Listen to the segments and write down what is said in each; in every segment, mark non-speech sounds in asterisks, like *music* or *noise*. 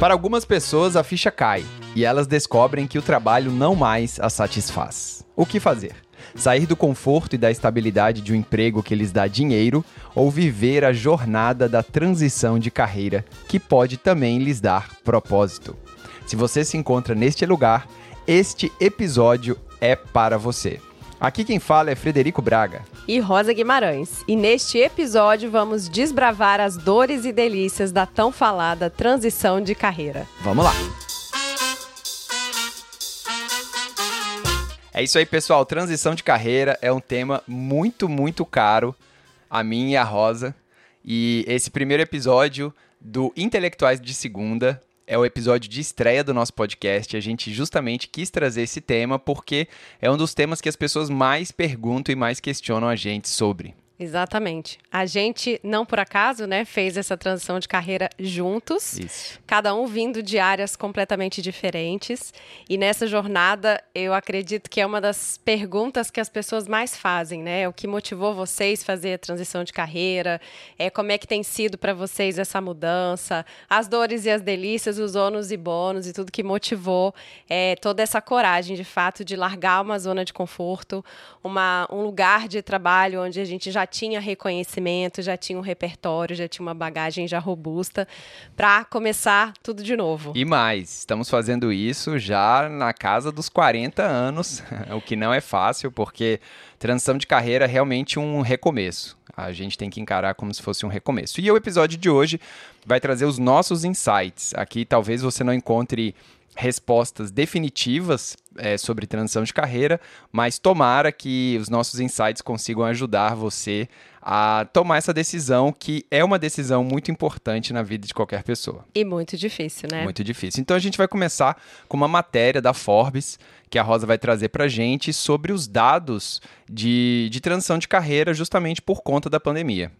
Para algumas pessoas, a ficha cai e elas descobrem que o trabalho não mais as satisfaz. O que fazer? Sair do conforto e da estabilidade de um emprego que lhes dá dinheiro ou viver a jornada da transição de carreira, que pode também lhes dar propósito. Se você se encontra neste lugar, este episódio é para você. Aqui quem fala é Frederico Braga. E Rosa Guimarães. E neste episódio vamos desbravar as dores e delícias da tão falada transição de carreira. Vamos lá! É isso aí, pessoal. Transição de carreira é um tema muito, muito caro a mim e a Rosa. E esse primeiro episódio do Intelectuais de Segunda é o episódio de estreia do nosso podcast. A gente justamente quis trazer esse tema porque é um dos temas que as pessoas mais perguntam e mais questionam a gente sobre. Exatamente. A gente, não por acaso, né, fez essa transição de carreira juntos. Isso. Cada um vindo de áreas completamente diferentes. E nessa jornada, eu acredito que é uma das perguntas que as pessoas mais fazem, né? O que motivou vocês a fazer a transição de carreira? É como é que tem sido para vocês essa mudança? As dores e as delícias, os ônus e bônus e tudo que motivou é, toda essa coragem, de fato, de largar uma zona de conforto, uma, um lugar de trabalho onde a gente já tinha reconhecimento, já tinha um repertório, já tinha uma bagagem já robusta para começar tudo de novo. E mais, estamos fazendo isso já na casa dos 40 anos, *laughs* o que não é fácil, porque transição de carreira é realmente um recomeço. A gente tem que encarar como se fosse um recomeço. E o episódio de hoje vai trazer os nossos insights. Aqui talvez você não encontre respostas definitivas é, sobre transição de carreira, mas tomara que os nossos insights consigam ajudar você a tomar essa decisão, que é uma decisão muito importante na vida de qualquer pessoa. E muito difícil, né? Muito difícil. Então a gente vai começar com uma matéria da Forbes que a Rosa vai trazer para gente sobre os dados de, de transição de carreira justamente por conta da pandemia.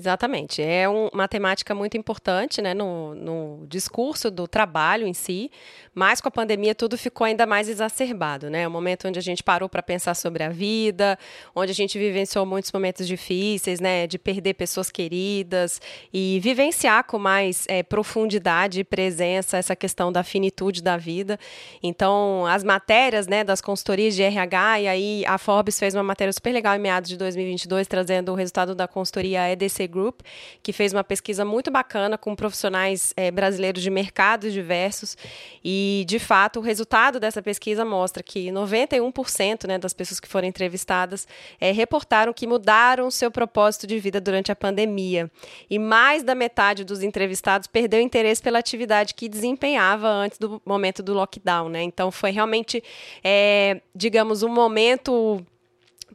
Exatamente. É um, uma temática muito importante né, no, no, discurso do trabalho em si, mas com a pandemia tudo ficou ainda mais exacerbado. Né? O momento onde a gente parou para pensar sobre a vida, onde a gente vivenciou muitos momentos difíceis, né, de perder pessoas queridas e vivenciar com mais é, profundidade e presença essa questão da finitude da vida. Então, as matérias né, das consultorias de RH, e aí a Forbes fez uma matéria super legal em meados de 2022, trazendo o resultado da consultoria EDC Group, que fez uma pesquisa muito bacana com profissionais é, brasileiros de mercados diversos. E, de fato, o resultado dessa pesquisa mostra que 91% né, das pessoas que foram entrevistadas é, reportaram que mudaram seu propósito de vida durante a pandemia. E mais da metade dos entrevistados perdeu interesse pela atividade que desempenhava antes do momento do lockdown. Né? Então, foi realmente, é, digamos, um momento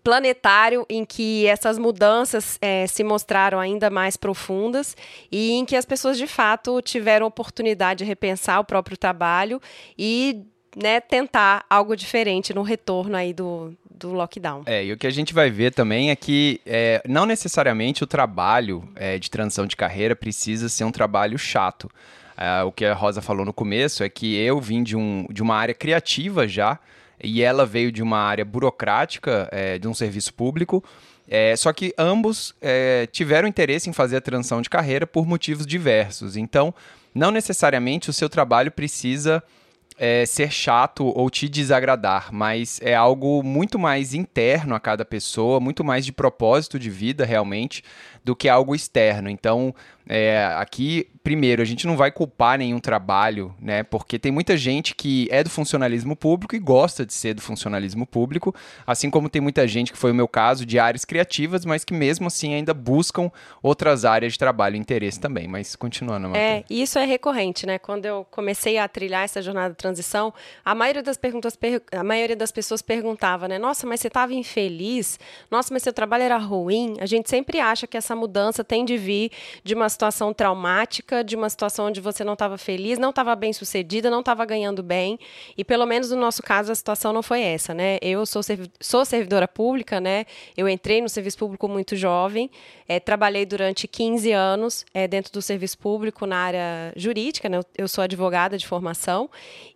planetário em que essas mudanças é, se mostraram ainda mais profundas e em que as pessoas de fato tiveram oportunidade de repensar o próprio trabalho e né, tentar algo diferente no retorno aí do, do lockdown. É, e o que a gente vai ver também é que é, não necessariamente o trabalho é, de transição de carreira precisa ser um trabalho chato. É, o que a Rosa falou no começo é que eu vim de, um, de uma área criativa já, e ela veio de uma área burocrática, é, de um serviço público. É, só que ambos é, tiveram interesse em fazer a transição de carreira por motivos diversos. Então, não necessariamente o seu trabalho precisa é, ser chato ou te desagradar, mas é algo muito mais interno a cada pessoa, muito mais de propósito de vida realmente, do que algo externo. Então, é, aqui, primeiro, a gente não vai culpar nenhum trabalho, né? Porque tem muita gente que é do funcionalismo público e gosta de ser do funcionalismo público, assim como tem muita gente, que foi o meu caso, de áreas criativas, mas que mesmo assim ainda buscam outras áreas de trabalho e interesse também. Mas continuando, Matheus. É, isso é recorrente, né? Quando eu comecei a trilhar essa jornada de transição, a maioria das perguntas, a maioria das pessoas perguntava, né? Nossa, mas você estava infeliz? Nossa, mas seu trabalho era ruim? A gente sempre acha que essa mudança tem de vir de uma situação traumática, de uma situação onde você não estava feliz, não estava bem sucedida, não estava ganhando bem. E pelo menos no nosso caso a situação não foi essa, né? Eu sou, servi sou servidora pública, né? Eu entrei no serviço público muito jovem, é, trabalhei durante 15 anos é, dentro do serviço público na área jurídica, né? Eu sou advogada de formação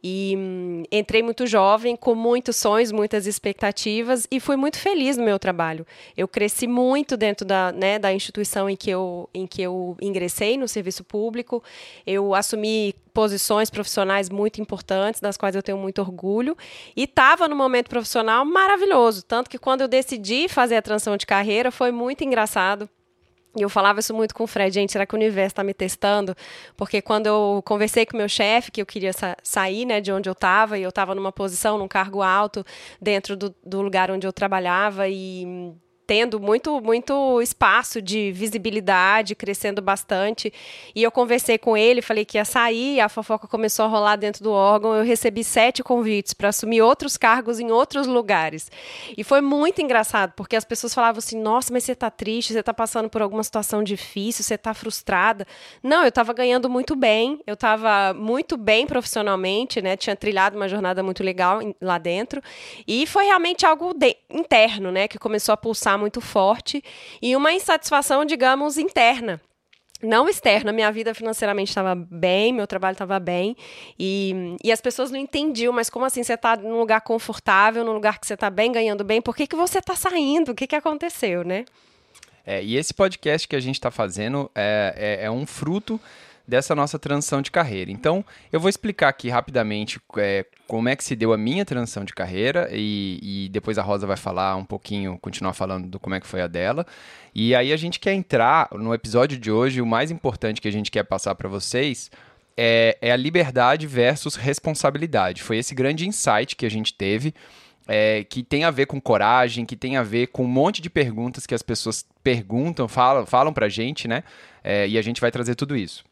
e hum, entrei muito jovem, com muitos sonhos, muitas expectativas e fui muito feliz no meu trabalho. Eu cresci muito dentro da, né, da instituição em que eu, em que eu ingressei no serviço público, eu assumi posições profissionais muito importantes, das quais eu tenho muito orgulho, e estava no momento profissional maravilhoso. Tanto que quando eu decidi fazer a transição de carreira, foi muito engraçado, e eu falava isso muito com o Fred, gente, será que o universo está me testando? Porque quando eu conversei com o meu chefe, que eu queria sa sair né, de onde eu estava, e eu estava numa posição, num cargo alto, dentro do, do lugar onde eu trabalhava, e tendo muito, muito espaço de visibilidade, crescendo bastante. E eu conversei com ele, falei que ia sair, a fofoca começou a rolar dentro do órgão. Eu recebi sete convites para assumir outros cargos em outros lugares. E foi muito engraçado, porque as pessoas falavam assim: nossa, mas você está triste, você está passando por alguma situação difícil, você está frustrada. Não, eu estava ganhando muito bem, eu estava muito bem profissionalmente, né? Tinha trilhado uma jornada muito legal lá dentro. E foi realmente algo de, interno, né? Que começou a pulsar muito forte e uma insatisfação, digamos, interna não externa, minha vida financeiramente estava bem, meu trabalho estava bem, e, e as pessoas não entendiam, mas como assim você está num lugar confortável, num lugar que você está bem, ganhando bem, por que, que você está saindo? O que, que aconteceu, né? É, e esse podcast que a gente está fazendo é, é, é um fruto dessa nossa transição de carreira. Então, eu vou explicar aqui rapidamente é, como é que se deu a minha transição de carreira e, e, depois a Rosa vai falar um pouquinho, continuar falando do como é que foi a dela. E aí a gente quer entrar no episódio de hoje, o mais importante que a gente quer passar para vocês é, é, a liberdade versus responsabilidade. Foi esse grande insight que a gente teve. É, que tem a ver com coragem, que tem a ver com um monte de perguntas que as pessoas perguntam, falam, falam pra gente, né? É, e a gente vai trazer tudo isso.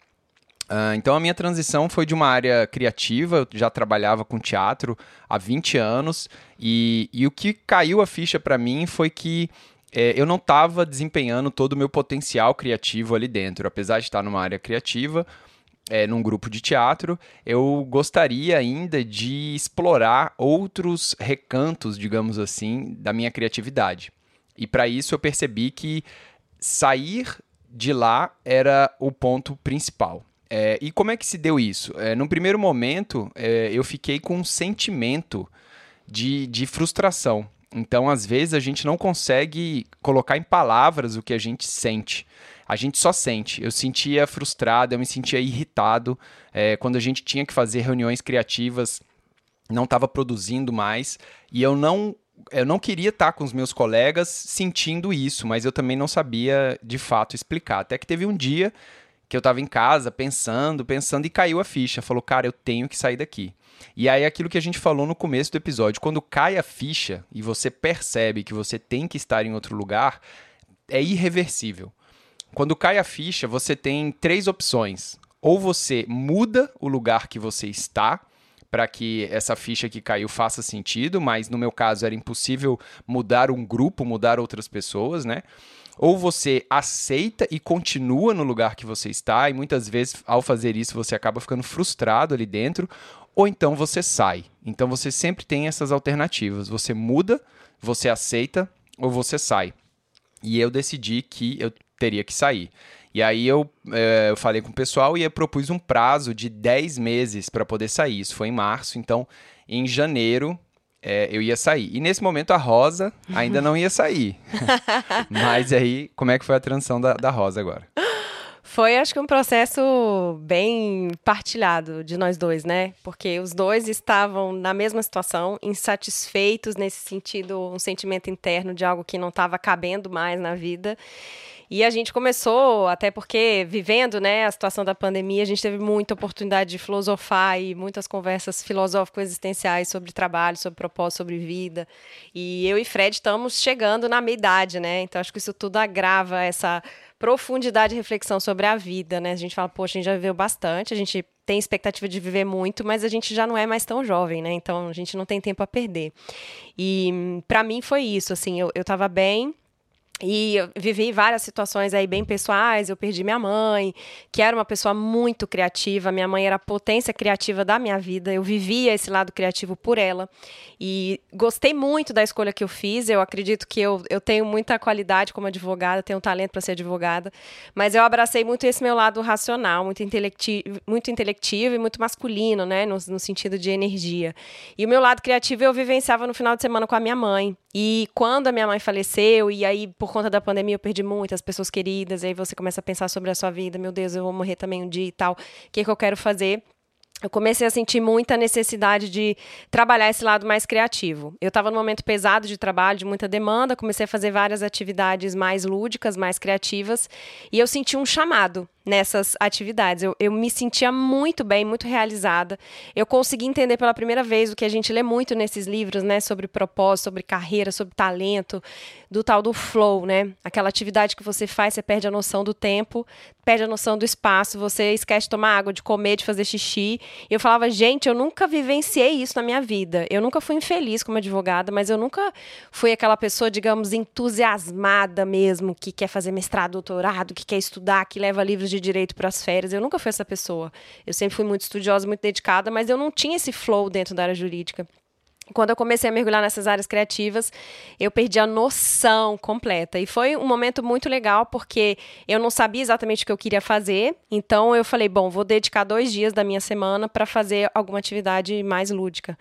Uh, então a minha transição foi de uma área criativa, eu já trabalhava com teatro há 20 anos, e, e o que caiu a ficha para mim foi que é, eu não estava desempenhando todo o meu potencial criativo ali dentro. Apesar de estar numa área criativa, é, num grupo de teatro, eu gostaria ainda de explorar outros recantos, digamos assim, da minha criatividade. E para isso eu percebi que sair de lá era o ponto principal. É, e como é que se deu isso? É, no primeiro momento, é, eu fiquei com um sentimento de, de frustração. Então, às vezes, a gente não consegue colocar em palavras o que a gente sente. A gente só sente. Eu sentia frustrado, eu me sentia irritado. É, quando a gente tinha que fazer reuniões criativas, não estava produzindo mais. E eu não eu não queria estar com os meus colegas sentindo isso, mas eu também não sabia de fato explicar. Até que teve um dia que eu estava em casa pensando, pensando e caiu a ficha. Falou, cara, eu tenho que sair daqui. E aí aquilo que a gente falou no começo do episódio, quando cai a ficha e você percebe que você tem que estar em outro lugar, é irreversível. Quando cai a ficha, você tem três opções. Ou você muda o lugar que você está, para que essa ficha que caiu faça sentido, mas no meu caso era impossível mudar um grupo, mudar outras pessoas, né? Ou você aceita e continua no lugar que você está, e muitas vezes ao fazer isso você acaba ficando frustrado ali dentro, ou então você sai. Então você sempre tem essas alternativas. Você muda, você aceita ou você sai. E eu decidi que eu teria que sair. E aí eu, é, eu falei com o pessoal e eu propus um prazo de 10 meses para poder sair. Isso foi em março, então em janeiro é, eu ia sair. E nesse momento a Rosa ainda não ia sair. *laughs* Mas aí, como é que foi a transição da, da Rosa agora? Foi, acho que, um processo bem partilhado de nós dois, né? Porque os dois estavam na mesma situação, insatisfeitos nesse sentido, um sentimento interno de algo que não estava cabendo mais na vida. E a gente começou, até porque vivendo né, a situação da pandemia, a gente teve muita oportunidade de filosofar e muitas conversas filosófico-existenciais sobre trabalho, sobre propósito, sobre vida. E eu e Fred estamos chegando na meia idade, né? Então acho que isso tudo agrava essa profundidade de reflexão sobre a vida, né? A gente fala, poxa, a gente já viveu bastante, a gente tem expectativa de viver muito, mas a gente já não é mais tão jovem, né? Então a gente não tem tempo a perder. E para mim foi isso, assim, eu, eu tava bem, e vivi várias situações aí bem pessoais. Eu perdi minha mãe, que era uma pessoa muito criativa. Minha mãe era a potência criativa da minha vida. Eu vivia esse lado criativo por ela. E gostei muito da escolha que eu fiz. Eu acredito que eu, eu tenho muita qualidade como advogada, tenho um talento para ser advogada. Mas eu abracei muito esse meu lado racional, muito intelectivo, muito intelectivo e muito masculino, né? No, no sentido de energia. E o meu lado criativo eu vivenciava no final de semana com a minha mãe. E quando a minha mãe faleceu, e aí por conta da pandemia eu perdi muitas pessoas queridas, e aí você começa a pensar sobre a sua vida, meu Deus, eu vou morrer também um dia e tal, o que, que eu quero fazer? eu comecei a sentir muita necessidade de trabalhar esse lado mais criativo. Eu estava num momento pesado de trabalho, de muita demanda, comecei a fazer várias atividades mais lúdicas, mais criativas, e eu senti um chamado nessas atividades. Eu, eu me sentia muito bem, muito realizada. Eu consegui entender pela primeira vez o que a gente lê muito nesses livros, né, sobre propósito, sobre carreira, sobre talento, do tal do flow, né? Aquela atividade que você faz, você perde a noção do tempo, perde a noção do espaço, você esquece de tomar água, de comer, de fazer xixi. E eu falava, gente, eu nunca vivenciei isso na minha vida. Eu nunca fui infeliz como advogada, mas eu nunca fui aquela pessoa, digamos, entusiasmada mesmo, que quer fazer mestrado, doutorado, que quer estudar, que leva livros de de direito para as férias. Eu nunca fui essa pessoa. Eu sempre fui muito estudiosa, muito dedicada, mas eu não tinha esse flow dentro da área jurídica. Quando eu comecei a mergulhar nessas áreas criativas, eu perdi a noção completa. E foi um momento muito legal, porque eu não sabia exatamente o que eu queria fazer. Então eu falei, bom, vou dedicar dois dias da minha semana para fazer alguma atividade mais lúdica.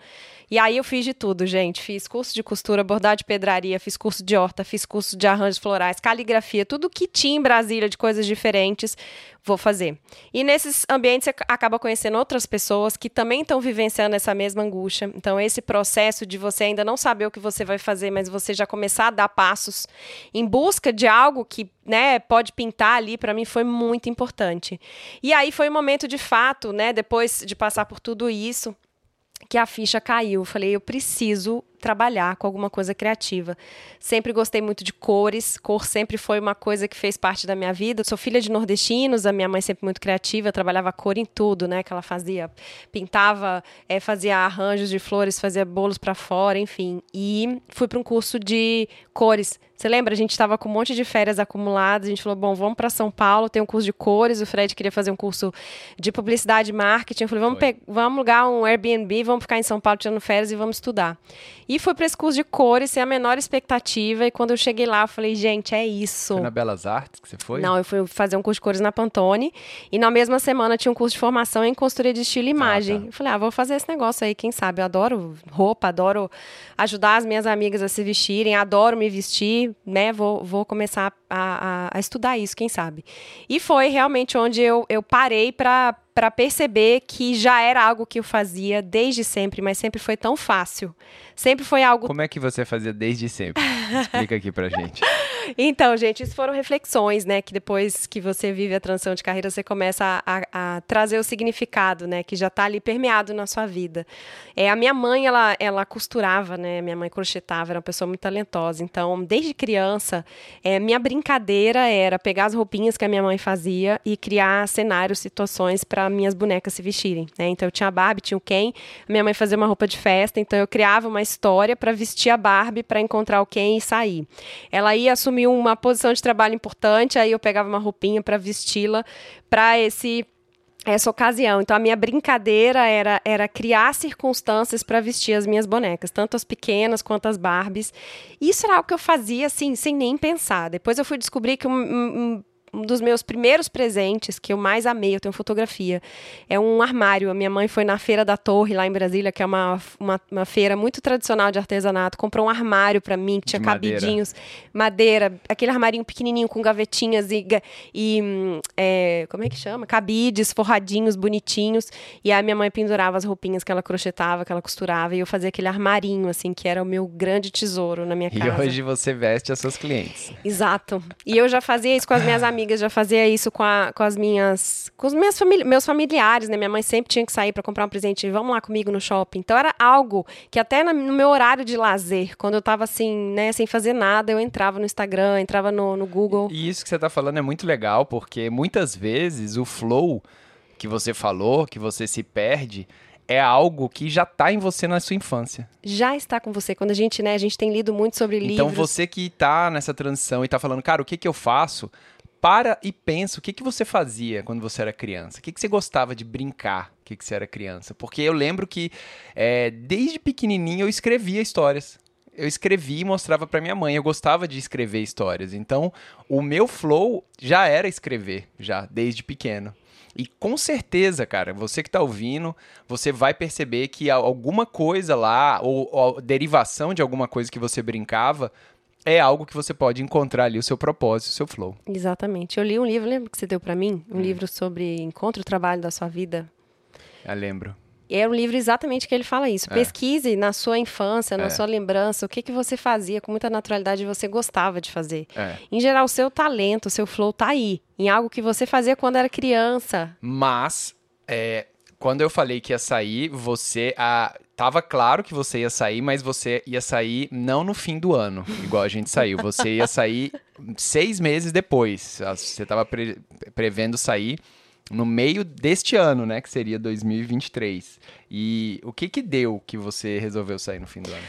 E aí eu fiz de tudo, gente. Fiz curso de costura, bordado de pedraria, fiz curso de horta, fiz curso de arranjos florais, caligrafia, tudo que tinha em Brasília de coisas diferentes, vou fazer. E nesses ambientes você acaba conhecendo outras pessoas que também estão vivenciando essa mesma angústia. Então esse processo de você ainda não saber o que você vai fazer, mas você já começar a dar passos em busca de algo que né, pode pintar ali, para mim foi muito importante. E aí foi um momento de fato, né, depois de passar por tudo isso, que a ficha caiu. Eu falei, eu preciso trabalhar com alguma coisa criativa. Sempre gostei muito de cores, cor sempre foi uma coisa que fez parte da minha vida. sou filha de nordestinos, a minha mãe sempre muito criativa, trabalhava cor em tudo, né? Que ela fazia, pintava, é, fazia arranjos de flores, fazia bolos para fora, enfim. E fui para um curso de cores. Você lembra? A gente estava com um monte de férias acumuladas. A gente falou: bom, vamos para São Paulo, tem um curso de cores. O Fred queria fazer um curso de publicidade e marketing. Eu falei: vamos, vamos alugar um Airbnb, vamos ficar em São Paulo tirando férias e vamos estudar. E fui para esse curso de cores sem a menor expectativa. E quando eu cheguei lá, eu falei, gente, é isso. Foi na Belas Artes que você foi? Não, eu fui fazer um curso de cores na Pantone. E na mesma semana tinha um curso de formação em consultoria de estilo e imagem. Ah, tá. Eu falei, ah, vou fazer esse negócio aí, quem sabe? Eu adoro roupa, adoro ajudar as minhas amigas a se vestirem, adoro me vestir, né? Vou, vou começar a, a, a estudar isso, quem sabe? E foi realmente onde eu, eu parei para para perceber que já era algo que eu fazia desde sempre, mas sempre foi tão fácil. Sempre foi algo. Como é que você fazia desde sempre? Explica aqui pra gente. *laughs* Então, gente, isso foram reflexões, né? Que depois que você vive a transição de carreira, você começa a, a, a trazer o significado, né? Que já está ali permeado na sua vida. É, a minha mãe, ela, ela costurava, né? Minha mãe crochetava, era uma pessoa muito talentosa. Então, desde criança, é, minha brincadeira era pegar as roupinhas que a minha mãe fazia e criar cenários, situações para minhas bonecas se vestirem, né? Então, eu tinha a Barbie, tinha o Ken, minha mãe fazia uma roupa de festa, então eu criava uma história para vestir a Barbie para encontrar o Ken e sair. Ela ia assumir uma posição de trabalho importante, aí eu pegava uma roupinha para vesti-la para esse essa ocasião. Então a minha brincadeira era, era criar circunstâncias para vestir as minhas bonecas, tanto as pequenas quanto as Barbies. Isso era algo que eu fazia assim, sem nem pensar. Depois eu fui descobrir que um, um, um dos meus primeiros presentes que eu mais amei, eu tenho fotografia, é um armário. A minha mãe foi na Feira da Torre, lá em Brasília, que é uma, uma, uma feira muito tradicional de artesanato, comprou um armário para mim, que tinha de cabidinhos, madeira. madeira. aquele armarinho pequenininho com gavetinhas e, e é, como é que chama? Cabides, forradinhos, bonitinhos. E a minha mãe pendurava as roupinhas que ela crochetava, que ela costurava, e eu fazia aquele armarinho, assim, que era o meu grande tesouro na minha casa. E hoje você veste as seus clientes. Exato. E eu já fazia isso com as minhas amigas *laughs* amigas já fazia isso com, a, com as minhas. com os meus, famili meus familiares, né? Minha mãe sempre tinha que sair para comprar um presente. Vamos lá comigo no shopping. Então era algo que até no meu horário de lazer, quando eu tava assim, né, sem fazer nada, eu entrava no Instagram, entrava no, no Google. E isso que você tá falando é muito legal, porque muitas vezes o flow que você falou, que você se perde é algo que já está em você na sua infância. Já está com você. Quando a gente, né, a gente tem lido muito sobre então, livros. Então você que está nessa transição e está falando, cara, o que que eu faço? Para e pensa o que, que você fazia quando você era criança. O que, que você gostava de brincar o que, que você era criança. Porque eu lembro que é, desde pequenininho eu escrevia histórias. Eu escrevia e mostrava para minha mãe. Eu gostava de escrever histórias. Então, o meu flow já era escrever, já, desde pequeno. E com certeza, cara, você que está ouvindo, você vai perceber que alguma coisa lá, ou, ou derivação de alguma coisa que você brincava, é algo que você pode encontrar ali o seu propósito, o seu flow. Exatamente. Eu li um livro, lembra que você deu para mim? Um hum. livro sobre encontro o trabalho da sua vida. Eu lembro. É um livro exatamente que ele fala isso. É. Pesquise na sua infância, na é. sua lembrança, o que, que você fazia com muita naturalidade e você gostava de fazer. É. Em geral, o seu talento, o seu flow tá aí, em algo que você fazia quando era criança. Mas, é, quando eu falei que ia sair, você. A, tava claro que você ia sair, mas você ia sair não no fim do ano, igual a gente saiu. Você ia sair seis meses depois. Você tava pre, prevendo sair no meio deste ano, né, que seria 2023. E o que que deu que você resolveu sair no fim do ano?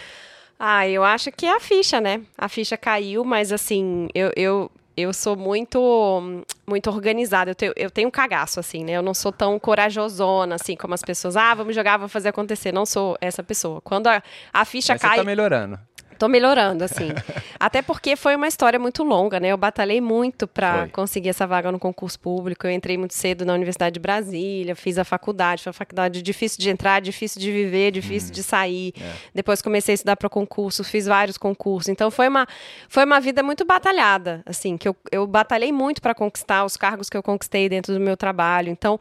Ah, eu acho que é a ficha, né? A ficha caiu, mas assim, eu, eu, eu sou muito muito organizada. Eu tenho, eu tenho um cagaço, assim, né? Eu não sou tão corajosona, assim, como as pessoas. Ah, vamos jogar, vamos fazer acontecer. Não sou essa pessoa. Quando a, a ficha Mas cai. Você tá melhorando. Tô melhorando, assim. *laughs* Até porque foi uma história muito longa, né? Eu batalhei muito para conseguir essa vaga no concurso público. Eu entrei muito cedo na Universidade de Brasília, fiz a faculdade. Foi uma faculdade difícil de entrar, difícil de viver, difícil hum. de sair. É. Depois comecei a estudar para concurso, fiz vários concursos. Então foi uma, foi uma vida muito batalhada, assim, que eu, eu batalhei muito para conquistar os cargos que eu conquistei dentro do meu trabalho. Então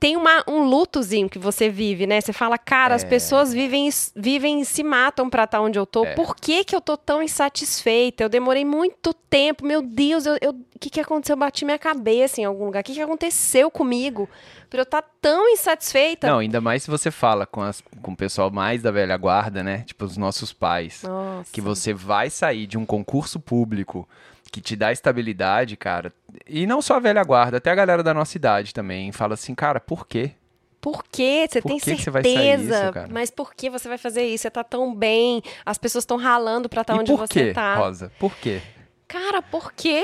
tem uma, um lutozinho que você vive, né? Você fala, cara, é. as pessoas vivem, vivem e se matam pra estar onde eu tô. É. Por que, que eu tô tão insatisfeita? Eu demorei muito tempo, meu Deus, o eu, que, que aconteceu? Eu bati minha cabeça em algum lugar. O que, que aconteceu comigo? Pra eu estar tá tão insatisfeita. Não, ainda mais se você fala com, as, com o pessoal mais da velha guarda, né? Tipo, os nossos pais. Nossa. Que você vai sair de um concurso público que te dá estabilidade, cara. E não só a velha guarda, até a galera da nossa idade também fala assim, cara, por quê? Por quê? Você por tem que certeza. Isso, mas por que você vai fazer isso? Você tá tão bem, as pessoas estão ralando pra estar tá onde você quê, tá. Rosa? Por quê? Cara, por quê?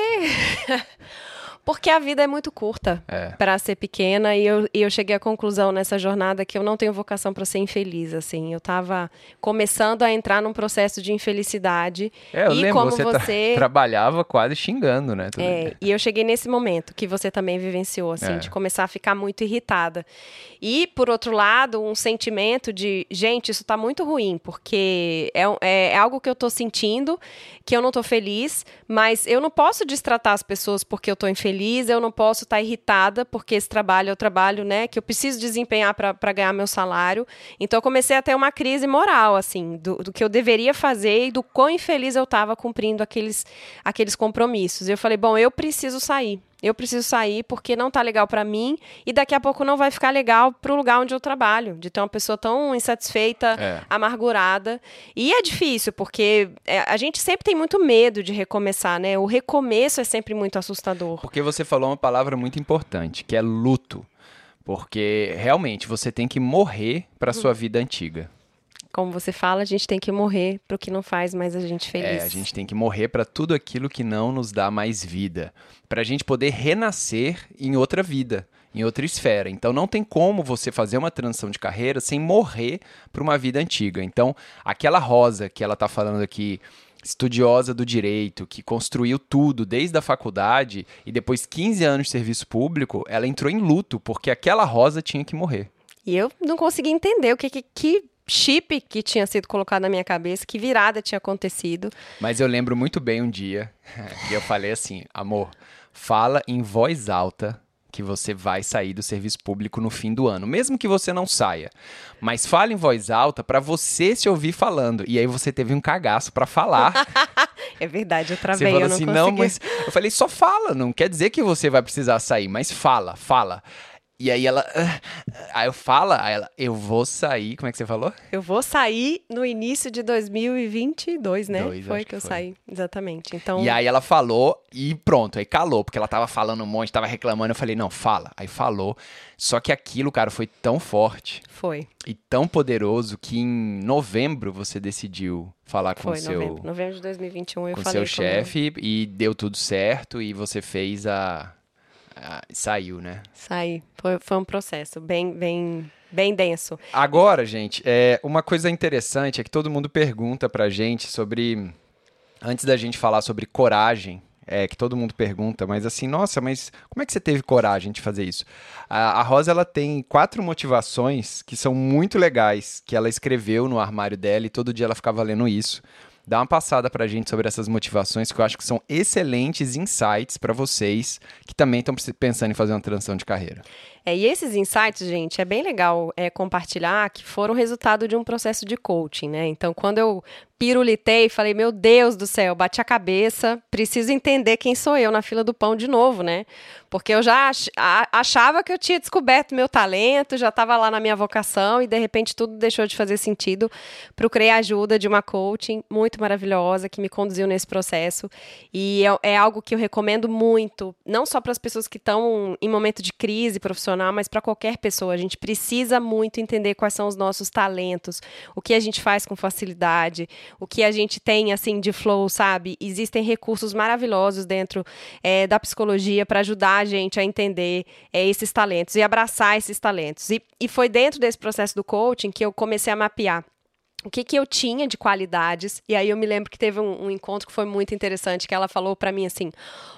*laughs* Porque a vida é muito curta é. para ser pequena e eu, e eu cheguei à conclusão nessa jornada que eu não tenho vocação para ser infeliz, assim. Eu estava começando a entrar num processo de infelicidade. É, eu e lembro, como você, você... Tra *laughs* trabalhava quase xingando, né? É, e eu cheguei nesse momento que você também vivenciou, assim, é. de começar a ficar muito irritada. E, por outro lado, um sentimento de, gente, isso está muito ruim, porque é, é, é, algo que eu estou sentindo, que eu não estou feliz, mas eu não posso destratar as pessoas porque eu estou infeliz, eu não posso estar tá irritada porque esse trabalho é o trabalho, né, que eu preciso desempenhar para ganhar meu salário. Então, eu comecei a ter uma crise moral, assim, do, do que eu deveria fazer e do quão infeliz eu estava cumprindo aqueles, aqueles compromissos. Eu falei, bom, eu preciso sair. Eu preciso sair porque não tá legal para mim e daqui a pouco não vai ficar legal pro lugar onde eu trabalho, de ter uma pessoa tão insatisfeita, é. amargurada. E é difícil, porque é, a gente sempre tem muito medo de recomeçar, né? O recomeço é sempre muito assustador. Porque você falou uma palavra muito importante, que é luto. Porque realmente você tem que morrer para sua vida antiga como você fala, a gente tem que morrer para o que não faz mais a gente feliz. É, a gente tem que morrer para tudo aquilo que não nos dá mais vida, para a gente poder renascer em outra vida, em outra esfera. Então não tem como você fazer uma transição de carreira sem morrer para uma vida antiga. Então, aquela Rosa que ela está falando aqui, estudiosa do direito, que construiu tudo desde a faculdade e depois 15 anos de serviço público, ela entrou em luto porque aquela Rosa tinha que morrer. E eu não consegui entender o que, que, que chip que tinha sido colocado na minha cabeça, que virada tinha acontecido. Mas eu lembro muito bem um dia que *laughs* eu falei assim: amor, fala em voz alta que você vai sair do serviço público no fim do ano, mesmo que você não saia. Mas fala em voz alta para você se ouvir falando. E aí você teve um cagaço para falar. *laughs* é verdade, eu travei, você falou eu não assim, consegui. não, mas eu falei, só fala, não quer dizer que você vai precisar sair, mas fala, fala. E aí ela. Aí eu falo, aí ela, eu vou sair. Como é que você falou? Eu vou sair no início de 2022, né? Dois, foi que, que eu foi. saí, exatamente. Então... E aí ela falou e pronto, aí calou, porque ela tava falando um monte, tava reclamando. Eu falei, não, fala. Aí falou. Só que aquilo, cara, foi tão forte. Foi. E tão poderoso que em novembro você decidiu falar com o seu. Novembro. novembro de 2021 eu com falei. Com seu chefe e deu tudo certo e você fez a ah, saiu, né? Saí. Foi, foi um processo bem, bem, bem denso. Agora, gente, é, uma coisa interessante é que todo mundo pergunta pra gente sobre. Antes da gente falar sobre coragem, é, que todo mundo pergunta, mas assim, nossa, mas como é que você teve coragem de fazer isso? A, a Rosa, ela tem quatro motivações que são muito legais, que ela escreveu no armário dela e todo dia ela ficava lendo isso. Dá uma passada pra gente sobre essas motivações, que eu acho que são excelentes insights para vocês que também estão pensando em fazer uma transição de carreira. É, e esses insights, gente, é bem legal é, compartilhar que foram resultado de um processo de coaching, né? Então, quando eu pirulitei, falei, meu Deus do céu, bati a cabeça, preciso entender quem sou eu na fila do pão de novo, né? Porque eu já achava que eu tinha descoberto meu talento, já estava lá na minha vocação e de repente tudo deixou de fazer sentido. Procurei a ajuda de uma coaching muito maravilhosa que me conduziu nesse processo e é, é algo que eu recomendo muito, não só para as pessoas que estão em momento de crise profissional, mas para qualquer pessoa. A gente precisa muito entender quais são os nossos talentos, o que a gente faz com facilidade o que a gente tem assim de flow, sabe? Existem recursos maravilhosos dentro é, da psicologia para ajudar a gente a entender é, esses talentos e abraçar esses talentos. E, e foi dentro desse processo do coaching que eu comecei a mapear o que, que eu tinha de qualidades. E aí eu me lembro que teve um, um encontro que foi muito interessante, que ela falou para mim assim: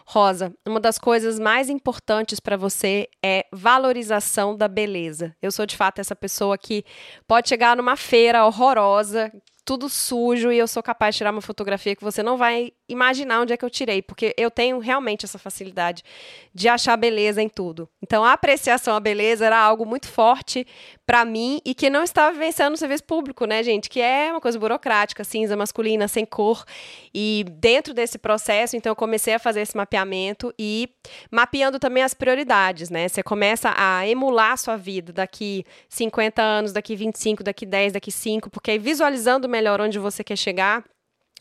Rosa, uma das coisas mais importantes para você é valorização da beleza. Eu sou de fato essa pessoa que pode chegar numa feira horrorosa, tudo sujo e eu sou capaz de tirar uma fotografia que você não vai imaginar onde é que eu tirei, porque eu tenho realmente essa facilidade de achar beleza em tudo. Então, a apreciação à beleza era algo muito forte para mim e que não estava vivenciando no serviço público, né, gente? Que é uma coisa burocrática, cinza, masculina, sem cor. E dentro desse processo, então, eu comecei a fazer esse mapeamento e mapeando também as prioridades, né? Você começa a emular a sua vida daqui 50 anos, daqui 25, daqui 10, daqui 5, porque aí visualizando melhor onde você quer chegar,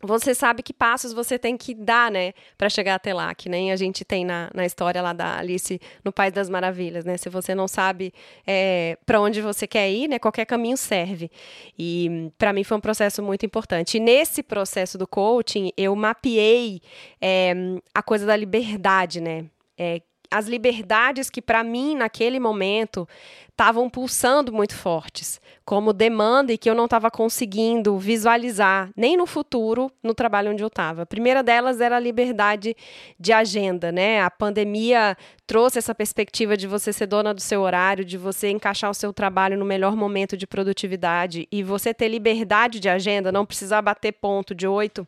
você sabe que passos você tem que dar, né, para chegar até lá, que nem a gente tem na, na história lá da Alice no País das Maravilhas, né? Se você não sabe é, para onde você quer ir, né, qualquer caminho serve. E para mim foi um processo muito importante. E nesse processo do coaching, eu mapeei é, a coisa da liberdade, né? É, as liberdades que para mim naquele momento estavam pulsando muito fortes, como demanda e que eu não estava conseguindo visualizar nem no futuro no trabalho onde eu estava. A primeira delas era a liberdade de agenda, né? A pandemia trouxe essa perspectiva de você ser dona do seu horário, de você encaixar o seu trabalho no melhor momento de produtividade e você ter liberdade de agenda, não precisar bater ponto de 8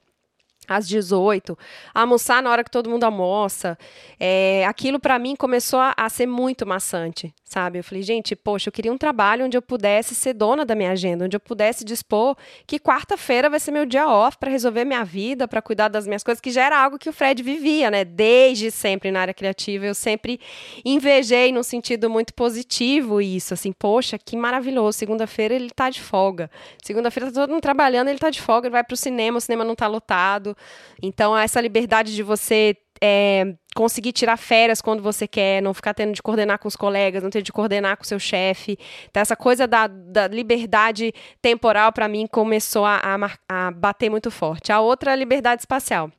às 18, almoçar na hora que todo mundo almoça. É, aquilo para mim começou a, a, ser muito maçante, sabe? Eu falei, gente, poxa, eu queria um trabalho onde eu pudesse ser dona da minha agenda, onde eu pudesse dispor que quarta-feira vai ser meu dia off para resolver minha vida, para cuidar das minhas coisas, que já era algo que o Fred vivia, né? Desde sempre na área criativa, eu sempre invejei num sentido muito positivo isso, assim, poxa, que maravilhoso. Segunda-feira ele tá de folga. Segunda-feira tá todo mundo trabalhando, ele tá de folga, ele vai pro cinema, o cinema não tá lotado. Então, essa liberdade de você é, conseguir tirar férias quando você quer, não ficar tendo de coordenar com os colegas, não ter de coordenar com o seu chefe. Então, essa coisa da, da liberdade temporal, para mim, começou a, a, a bater muito forte. A outra a liberdade espacial.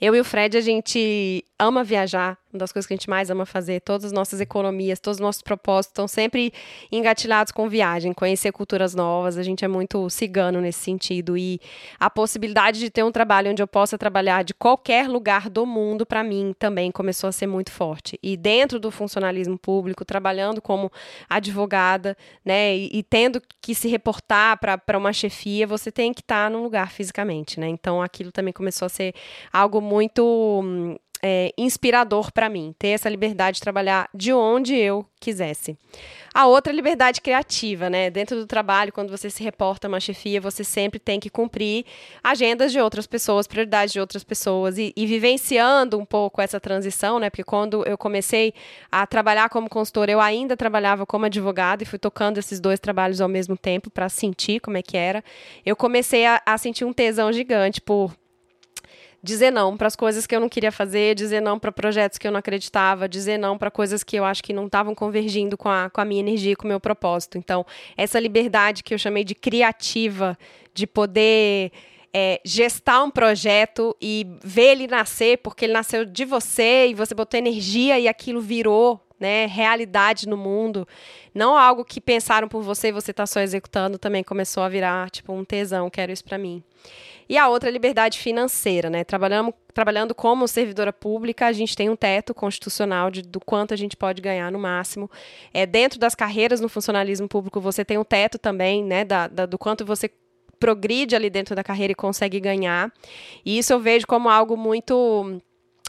Eu e o Fred, a gente ama viajar, uma das coisas que a gente mais ama fazer. Todas as nossas economias, todos os nossos propósitos estão sempre engatilhados com viagem, conhecer culturas novas. A gente é muito cigano nesse sentido. E a possibilidade de ter um trabalho onde eu possa trabalhar de qualquer lugar do mundo, para mim, também começou a ser muito forte. E dentro do funcionalismo público, trabalhando como advogada, né, e, e tendo que se reportar para uma chefia, você tem que estar tá num lugar fisicamente, né? Então aquilo também começou a ser algo muito hum, é, inspirador para mim, ter essa liberdade de trabalhar de onde eu quisesse. A outra é liberdade criativa, né? Dentro do trabalho, quando você se reporta a uma chefia, você sempre tem que cumprir agendas de outras pessoas, prioridades de outras pessoas e, e vivenciando um pouco essa transição, né? Porque quando eu comecei a trabalhar como consultora, eu ainda trabalhava como advogada e fui tocando esses dois trabalhos ao mesmo tempo para sentir como é que era. Eu comecei a, a sentir um tesão gigante por dizer não para as coisas que eu não queria fazer, dizer não para projetos que eu não acreditava, dizer não para coisas que eu acho que não estavam convergindo com a, com a minha energia, com o meu propósito. Então, essa liberdade que eu chamei de criativa, de poder é, gestar um projeto e ver ele nascer, porque ele nasceu de você e você botou energia e aquilo virou né, realidade no mundo, não algo que pensaram por você e você está só executando, também começou a virar tipo um tesão, quero isso para mim. E a outra é liberdade financeira, né? Trabalhando, trabalhando como servidora pública, a gente tem um teto constitucional de, do quanto a gente pode ganhar no máximo. É, dentro das carreiras no funcionalismo público, você tem um teto também, né? Da, da, do quanto você progride ali dentro da carreira e consegue ganhar. E isso eu vejo como algo muito.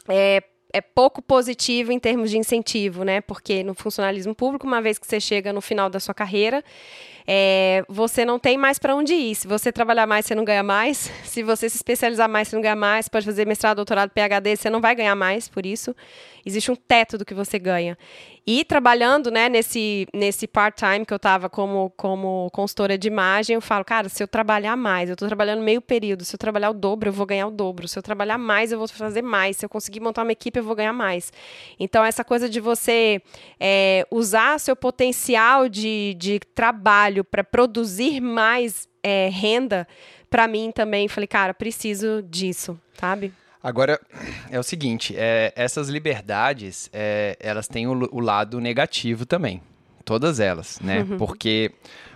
É, é pouco positivo em termos de incentivo, né? Porque no funcionalismo público, uma vez que você chega no final da sua carreira, é, você não tem mais para onde ir. Se você trabalhar mais, você não ganha mais. Se você se especializar mais, você não ganha mais. Pode fazer mestrado, doutorado, PhD, você não vai ganhar mais por isso. Existe um teto do que você ganha. E trabalhando né, nesse, nesse part-time que eu estava como, como consultora de imagem, eu falo, cara, se eu trabalhar mais, eu estou trabalhando meio período, se eu trabalhar o dobro, eu vou ganhar o dobro. Se eu trabalhar mais, eu vou fazer mais. Se eu conseguir montar uma equipe, eu vou ganhar mais. Então, essa coisa de você é, usar seu potencial de, de trabalho para produzir mais é, renda, para mim também, falei, cara, preciso disso, sabe? Agora, é o seguinte, é, essas liberdades, é, elas têm o, o, lado negativo também. Todas elas, né? Uhum. Porque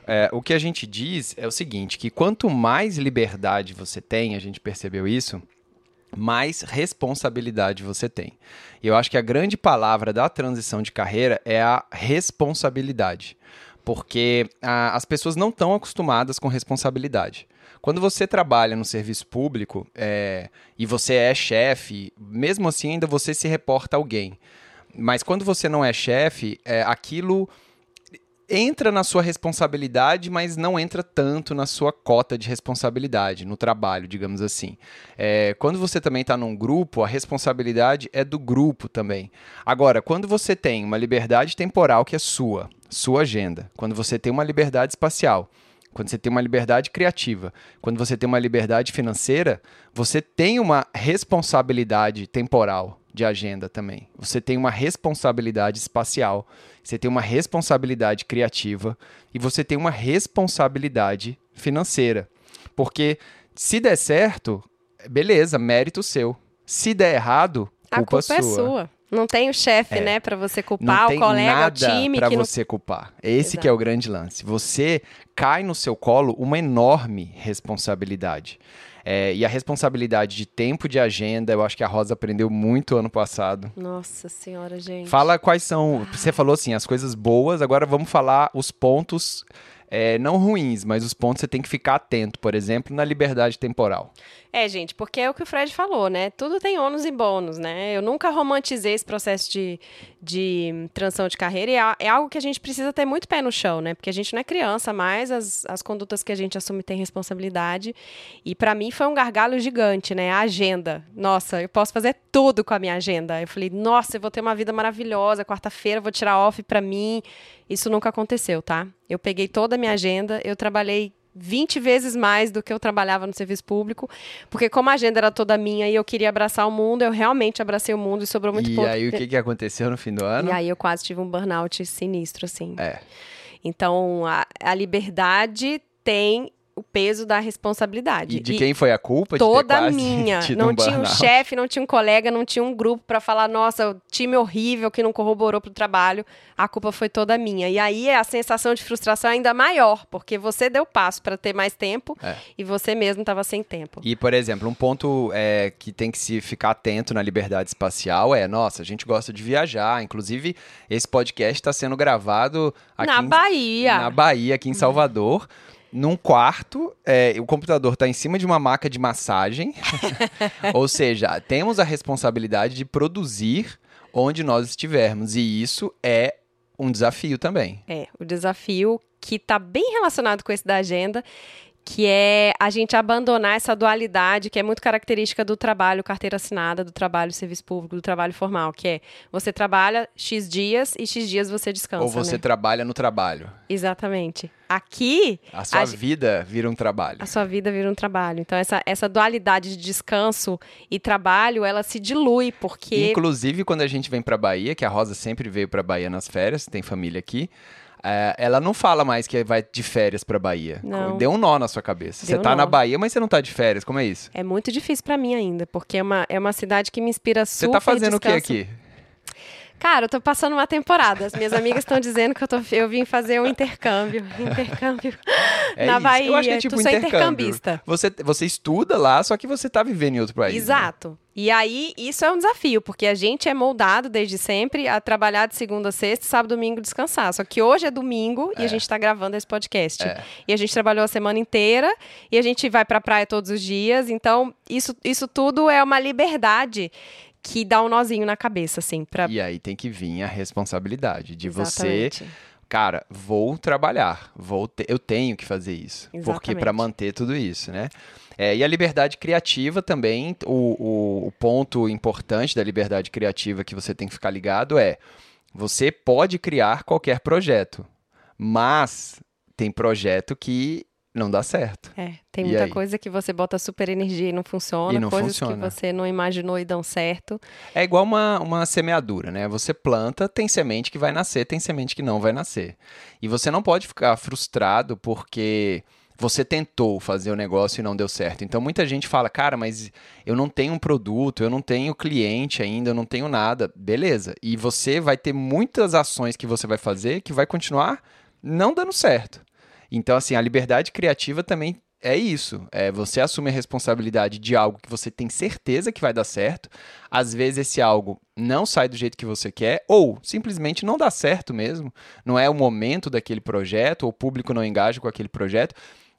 é, o que a gente diz é o seguinte, que quanto mais liberdade você tem, a gente percebeu isso, mais responsabilidade você tem. E eu acho que a grande palavra da transição de carreira é a responsabilidade. Porque a, as pessoas não estão acostumadas com responsabilidade. Quando você trabalha no serviço público é, e você é chefe, mesmo assim ainda você se reporta a alguém. Mas quando você não é chefe, é, aquilo entra na sua responsabilidade, mas não entra tanto na sua cota de responsabilidade, no trabalho, digamos assim. É, quando você também está num grupo, a responsabilidade é do grupo também. Agora, quando você tem uma liberdade temporal que é sua, sua agenda, quando você tem uma liberdade espacial, quando você tem uma liberdade criativa, quando você tem uma liberdade financeira, você tem uma responsabilidade temporal de agenda também. Você tem uma responsabilidade espacial, você tem uma responsabilidade criativa e você tem uma responsabilidade financeira. Porque se der certo, beleza, mérito seu. Se der errado, culpa, a culpa sua. é sua. Não tem o chefe, é. né, para você culpar, o colega, o time. para você não... culpar. Esse Exato. que é o grande lance. Você cai no seu colo uma enorme responsabilidade. É, e a responsabilidade de tempo de agenda, eu acho que a Rosa aprendeu muito ano passado. Nossa senhora, gente. Fala quais são. Você falou assim, as coisas boas, agora vamos falar os pontos é, não ruins, mas os pontos você tem que ficar atento, por exemplo, na liberdade temporal. É, gente, porque é o que o Fred falou, né? Tudo tem ônus e bônus, né? Eu nunca romantizei esse processo de, de transição de carreira e é, é algo que a gente precisa ter muito pé no chão, né? Porque a gente não é criança, mas as, as condutas que a gente assume têm responsabilidade. E para mim foi um gargalo gigante, né? A agenda. Nossa, eu posso fazer tudo com a minha agenda. Eu falei, nossa, eu vou ter uma vida maravilhosa. Quarta-feira vou tirar off para mim. Isso nunca aconteceu, tá? Eu peguei toda a minha agenda, eu trabalhei 20 vezes mais do que eu trabalhava no serviço público, porque como a agenda era toda minha e eu queria abraçar o mundo, eu realmente abracei o mundo e sobrou muito e pouco. E aí o que, que aconteceu no fim do ano? E aí eu quase tive um burnout sinistro, assim. É. Então, a, a liberdade tem o peso da responsabilidade. E de quem foi a culpa? Toda minha. *laughs* Não um tinha um chefe, não tinha um colega, não tinha um grupo para falar, nossa, o time horrível que não corroborou pro trabalho. A culpa foi toda minha. E aí a sensação de frustração é ainda maior, porque você deu passo para ter mais tempo é. e você mesmo estava sem tempo. E, por exemplo, um ponto é, que tem que se ficar atento na liberdade espacial é, nossa, a gente gosta de viajar. Inclusive, esse podcast está sendo gravado aqui na em, Bahia. Na Bahia, aqui em Salvador num quarto, é, o computador está em cima de uma maca de massagem. *laughs* Ou seja, temos a responsabilidade de produzir onde nós estivermos. E isso é um desafio também. É, o desafio que está bem relacionado com esse da agenda que é a gente abandonar essa dualidade que é muito característica do trabalho carteira assinada, do trabalho serviço público, do trabalho formal, que é você trabalha X dias e X dias você descansa. Ou você né? trabalha no trabalho. Exatamente. Aqui. A sua a vida vira um trabalho. A sua vida vira um trabalho. Então, essa, essa dualidade de descanso e trabalho, ela se dilui, porque. Inclusive, quando a gente vem para Bahia, que a Rosa sempre veio para Bahia nas férias, tem família aqui. É, ela não fala mais que vai de férias pra Bahia. Não. Deu um nó na sua cabeça. Deu você tá na Bahia, mas você não tá de férias. Como é isso? É muito difícil para mim ainda, porque é uma, é uma cidade que me inspira super Você tá fazendo o que aqui? Cara, eu tô passando uma temporada. As minhas amigas estão dizendo que eu, tô, eu vim fazer um intercâmbio. *laughs* Intercâmbio é na isso. Bahia. Eu acho que é tipo tu um intercambista. Você, você estuda lá, só que você tá vivendo em outro país. Né? Exato. Né? E aí, isso é um desafio, porque a gente é moldado desde sempre a trabalhar de segunda a sexta, sábado, domingo, descansar. Só que hoje é domingo é. e a é. gente está gravando esse podcast. É. E a gente trabalhou a semana inteira e a gente vai para a praia todos os dias. Então, isso, isso tudo é uma liberdade que dá um nozinho na cabeça, assim. Pra... E aí tem que vir a responsabilidade de Exatamente. você cara, vou trabalhar, vou te, eu tenho que fazer isso, Exatamente. porque para manter tudo isso, né? É, e a liberdade criativa também, o, o, o ponto importante da liberdade criativa que você tem que ficar ligado é: você pode criar qualquer projeto, mas tem projeto que não dá certo. É, tem muita aí? coisa que você bota super energia e não funciona, e não coisas funciona. que você não imaginou e dão certo. É igual uma, uma semeadura, né? Você planta, tem semente que vai nascer, tem semente que não vai nascer. E você não pode ficar frustrado porque você tentou fazer o negócio e não deu certo. Então muita gente fala, cara, mas eu não tenho um produto, eu não tenho cliente ainda, eu não tenho nada. Beleza. E você vai ter muitas ações que você vai fazer que vai continuar não dando certo. Então, assim, a liberdade criativa também é isso. É você assume a responsabilidade de algo que você tem certeza que vai dar certo. Às vezes esse algo não sai do jeito que você quer, ou simplesmente não dá certo mesmo. Não é o momento daquele projeto, ou o público não engaja com aquele projeto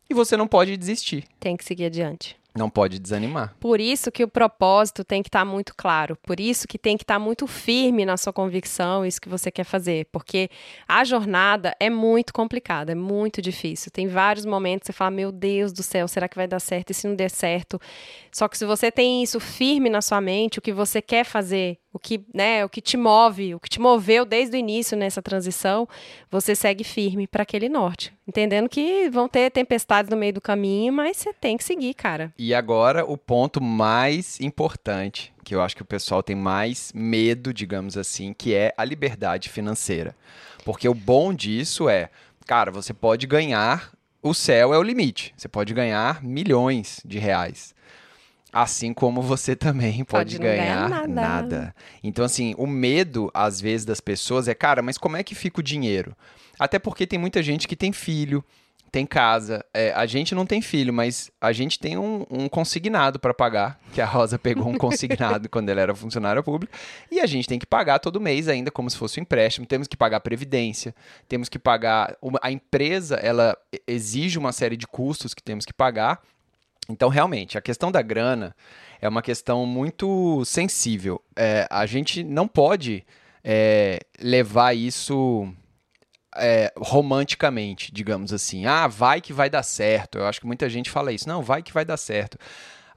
e você não pode desistir. Tem que seguir adiante. Não pode desanimar. Por isso que o propósito tem que estar tá muito claro. Por isso que tem que estar tá muito firme na sua convicção, isso que você quer fazer. Porque a jornada é muito complicada, é muito difícil. Tem vários momentos que você fala: Meu Deus do céu, será que vai dar certo? E se não der certo? Só que se você tem isso firme na sua mente, o que você quer fazer, o que, né, o que te move, o que te moveu desde o início nessa transição, você segue firme para aquele norte, entendendo que vão ter tempestades no meio do caminho, mas você tem que seguir, cara. E agora o ponto mais importante, que eu acho que o pessoal tem mais medo, digamos assim, que é a liberdade financeira. Porque o bom disso é, cara, você pode ganhar, o céu é o limite. Você pode ganhar milhões de reais. Assim como você também *laughs* pode, pode ganhar, ganhar nada. nada. Então, assim, o medo, às vezes, das pessoas é, cara, mas como é que fica o dinheiro? Até porque tem muita gente que tem filho, tem casa. É, a gente não tem filho, mas a gente tem um, um consignado para pagar, que a Rosa pegou um consignado *laughs* quando ela era funcionária pública, e a gente tem que pagar todo mês ainda como se fosse um empréstimo. Temos que pagar previdência, temos que pagar. Uma, a empresa ela exige uma série de custos que temos que pagar então, realmente, a questão da grana é uma questão muito sensível. É, a gente não pode é, levar isso é, romanticamente, digamos assim. Ah, vai que vai dar certo. Eu acho que muita gente fala isso. Não, vai que vai dar certo.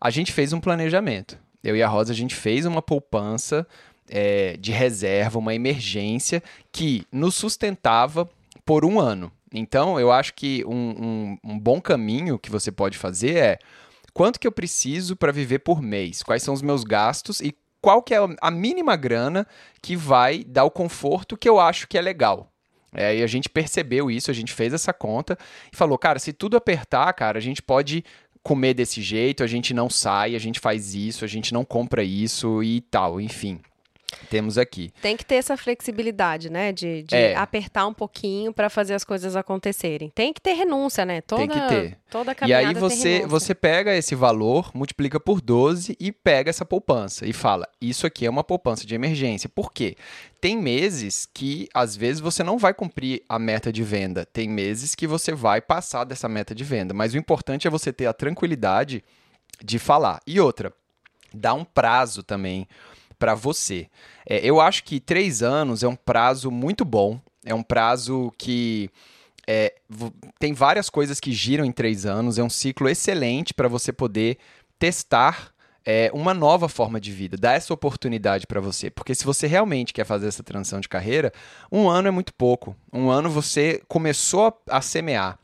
A gente fez um planejamento. Eu e a Rosa, a gente fez uma poupança é, de reserva, uma emergência que nos sustentava por um ano. Então, eu acho que um, um, um bom caminho que você pode fazer é quanto que eu preciso para viver por mês, quais são os meus gastos e qual que é a mínima grana que vai dar o conforto que eu acho que é legal. É, e a gente percebeu isso, a gente fez essa conta e falou, cara, se tudo apertar, cara, a gente pode comer desse jeito, a gente não sai, a gente faz isso, a gente não compra isso e tal, enfim. Temos aqui. Tem que ter essa flexibilidade, né? De, de é. apertar um pouquinho para fazer as coisas acontecerem. Tem que ter renúncia, né? Toda, tem que ter. Toda E aí você, você pega esse valor, multiplica por 12 e pega essa poupança e fala: Isso aqui é uma poupança de emergência. Por quê? Tem meses que, às vezes, você não vai cumprir a meta de venda. Tem meses que você vai passar dessa meta de venda. Mas o importante é você ter a tranquilidade de falar. E outra, dá um prazo também para você. É, eu acho que três anos é um prazo muito bom, é um prazo que é, tem várias coisas que giram em três anos, é um ciclo excelente para você poder testar é, uma nova forma de vida, dar essa oportunidade para você. Porque se você realmente quer fazer essa transição de carreira, um ano é muito pouco. Um ano você começou a, a semear.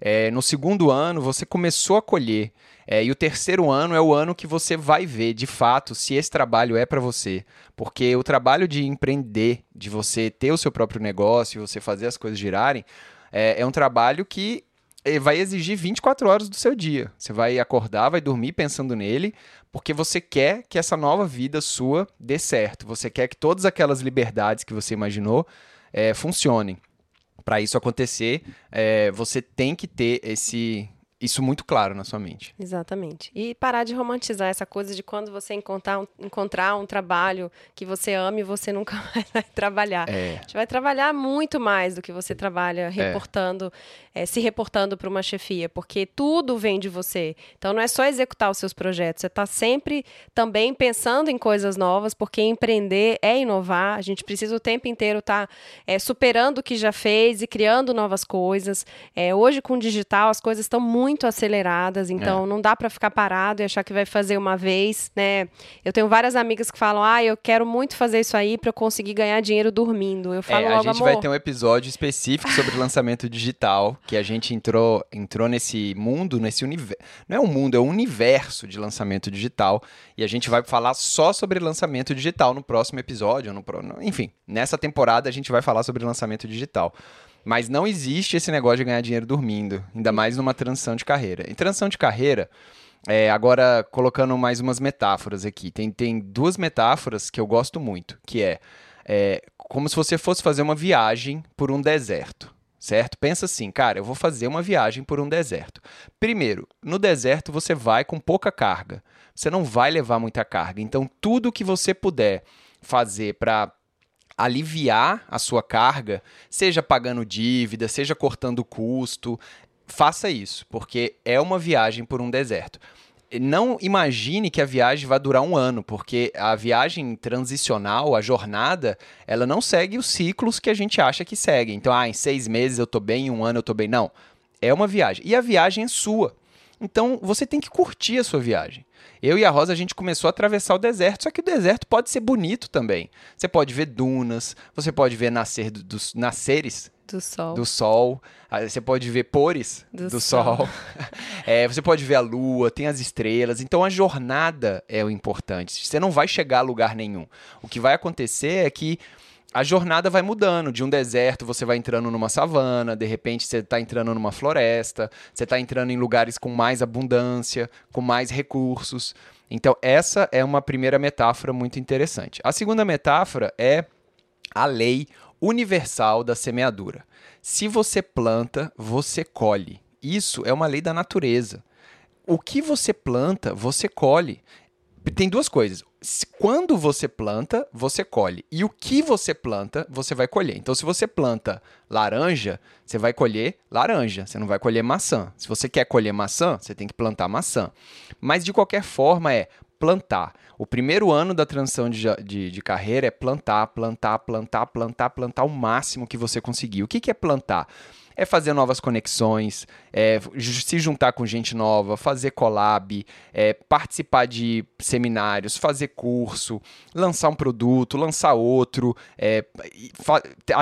É, no segundo ano, você começou a colher. É, e o terceiro ano é o ano que você vai ver, de fato, se esse trabalho é para você. Porque o trabalho de empreender, de você ter o seu próprio negócio, você fazer as coisas girarem, é, é um trabalho que vai exigir 24 horas do seu dia. Você vai acordar, vai dormir pensando nele, porque você quer que essa nova vida sua dê certo. Você quer que todas aquelas liberdades que você imaginou é, funcionem. Para isso acontecer, é, você tem que ter esse isso muito claro na sua mente. Exatamente. E parar de romantizar essa coisa de quando você encontrar um, encontrar um trabalho que você ame, você *laughs* nunca mais vai trabalhar. É. A gente vai trabalhar muito mais do que você trabalha é. reportando, é. É, se reportando para uma chefia, porque tudo vem de você. Então não é só executar os seus projetos, você está sempre também pensando em coisas novas, porque empreender é inovar. A gente precisa o tempo inteiro estar tá, é, superando o que já fez e criando novas coisas. É, hoje com o digital as coisas estão muito muito aceleradas, então é. não dá para ficar parado e achar que vai fazer uma vez, né? Eu tenho várias amigas que falam: "Ah, eu quero muito fazer isso aí para eu conseguir ganhar dinheiro dormindo". Eu falo é, logo, a gente vai ter um episódio específico sobre *laughs* lançamento digital, que a gente entrou entrou nesse mundo, nesse universo. Não é um mundo, é um universo de lançamento digital, e a gente vai falar só sobre lançamento digital no próximo episódio, no, enfim, nessa temporada a gente vai falar sobre lançamento digital. Mas não existe esse negócio de ganhar dinheiro dormindo, ainda mais numa transição de carreira. Em transição de carreira, é, agora colocando mais umas metáforas aqui, tem, tem duas metáforas que eu gosto muito, que é, é como se você fosse fazer uma viagem por um deserto certo? Pensa assim, cara, eu vou fazer uma viagem por um deserto. Primeiro, no deserto você vai com pouca carga. Você não vai levar muita carga. Então, tudo que você puder fazer para aliviar a sua carga, seja pagando dívida, seja cortando custo, faça isso, porque é uma viagem por um deserto. Não imagine que a viagem vai durar um ano, porque a viagem transicional, a jornada, ela não segue os ciclos que a gente acha que segue. Então, ah, em seis meses eu estou bem, em um ano eu estou bem. Não. É uma viagem. E a viagem é sua. Então, você tem que curtir a sua viagem. Eu e a Rosa, a gente começou a atravessar o deserto, só que o deserto pode ser bonito também. Você pode ver dunas, você pode ver nascer do, dos nasceres do sol. Do sol. Você pode ver pores do, do sol. sol. *laughs* é, você pode ver a lua, tem as estrelas. Então a jornada é o importante. Você não vai chegar a lugar nenhum. O que vai acontecer é que a jornada vai mudando. De um deserto você vai entrando numa savana, de repente você está entrando numa floresta, você está entrando em lugares com mais abundância, com mais recursos. Então, essa é uma primeira metáfora muito interessante. A segunda metáfora é a lei universal da semeadura. Se você planta, você colhe. Isso é uma lei da natureza. O que você planta, você colhe. Tem duas coisas quando você planta, você colhe. E o que você planta, você vai colher. Então, se você planta laranja, você vai colher laranja, você não vai colher maçã. Se você quer colher maçã, você tem que plantar maçã. Mas, de qualquer forma, é plantar. O primeiro ano da transição de, de, de, carreira é plantar, plantar, plantar, plantar, plantar o máximo que você conseguir. O que, que é plantar? É fazer novas conexões, é se juntar com gente nova, fazer collab, é participar de seminários, fazer curso, lançar um produto, lançar outro, é,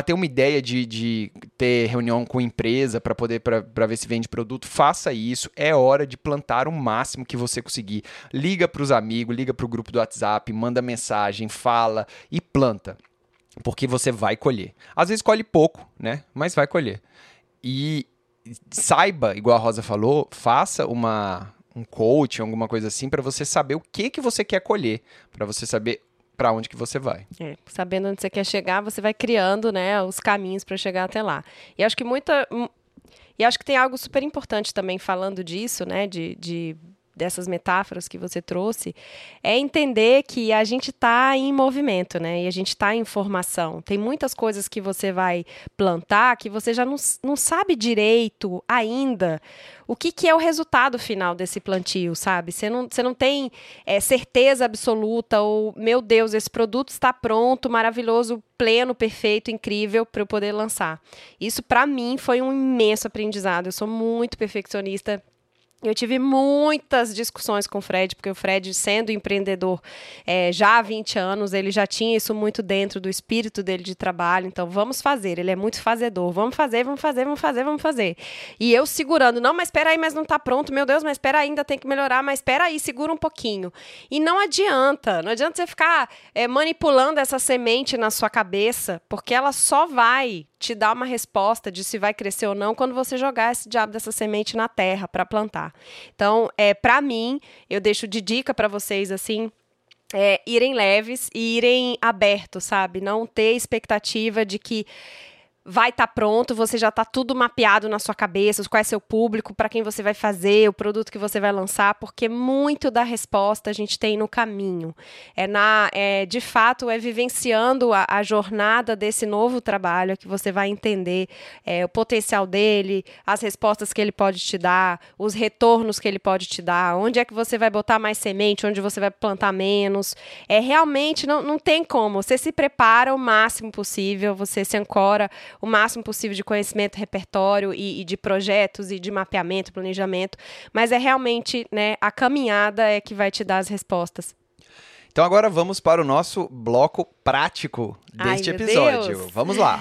ter uma ideia de, de ter reunião com empresa para poder para ver se vende produto, faça isso. É hora de plantar o máximo que você conseguir. Liga para os amigos, liga para o grupo do WhatsApp, manda mensagem, fala e planta porque você vai colher. Às vezes colhe pouco, né? Mas vai colher. E saiba, igual a Rosa falou, faça uma um coaching, alguma coisa assim, para você saber o que que você quer colher, para você saber para onde que você vai. É, sabendo onde você quer chegar, você vai criando, né, os caminhos para chegar até lá. E acho que muita e acho que tem algo super importante também falando disso, né, de, de dessas metáforas que você trouxe, é entender que a gente está em movimento, né? E a gente está em formação. Tem muitas coisas que você vai plantar que você já não, não sabe direito ainda o que, que é o resultado final desse plantio, sabe? Você não, você não tem é, certeza absoluta ou, meu Deus, esse produto está pronto, maravilhoso, pleno, perfeito, incrível para eu poder lançar. Isso, para mim, foi um imenso aprendizado. Eu sou muito perfeccionista eu tive muitas discussões com o Fred, porque o Fred, sendo empreendedor é, já há 20 anos, ele já tinha isso muito dentro do espírito dele de trabalho. Então, vamos fazer. Ele é muito fazedor. Vamos fazer, vamos fazer, vamos fazer, vamos fazer. E eu segurando, não, mas espera aí, mas não está pronto. Meu Deus, mas espera ainda tem que melhorar. Mas espera aí, segura um pouquinho. E não adianta. Não adianta você ficar é, manipulando essa semente na sua cabeça, porque ela só vai te dar uma resposta de se vai crescer ou não quando você jogar esse diabo dessa semente na terra para plantar. Então, é, para mim, eu deixo de dica para vocês assim, é, irem leves e irem abertos, sabe? Não ter expectativa de que vai estar tá pronto, você já está tudo mapeado na sua cabeça, qual é seu público, para quem você vai fazer, o produto que você vai lançar, porque muito da resposta a gente tem no caminho. É na, é, de fato, é vivenciando a, a jornada desse novo trabalho que você vai entender é, o potencial dele, as respostas que ele pode te dar, os retornos que ele pode te dar, onde é que você vai botar mais semente, onde você vai plantar menos. É realmente não, não tem como. Você se prepara o máximo possível, você se ancora o máximo possível de conhecimento, repertório e, e de projetos e de mapeamento, planejamento, mas é realmente né, a caminhada é que vai te dar as respostas. Então agora vamos para o nosso bloco prático deste Ai, episódio. Deus. Vamos lá.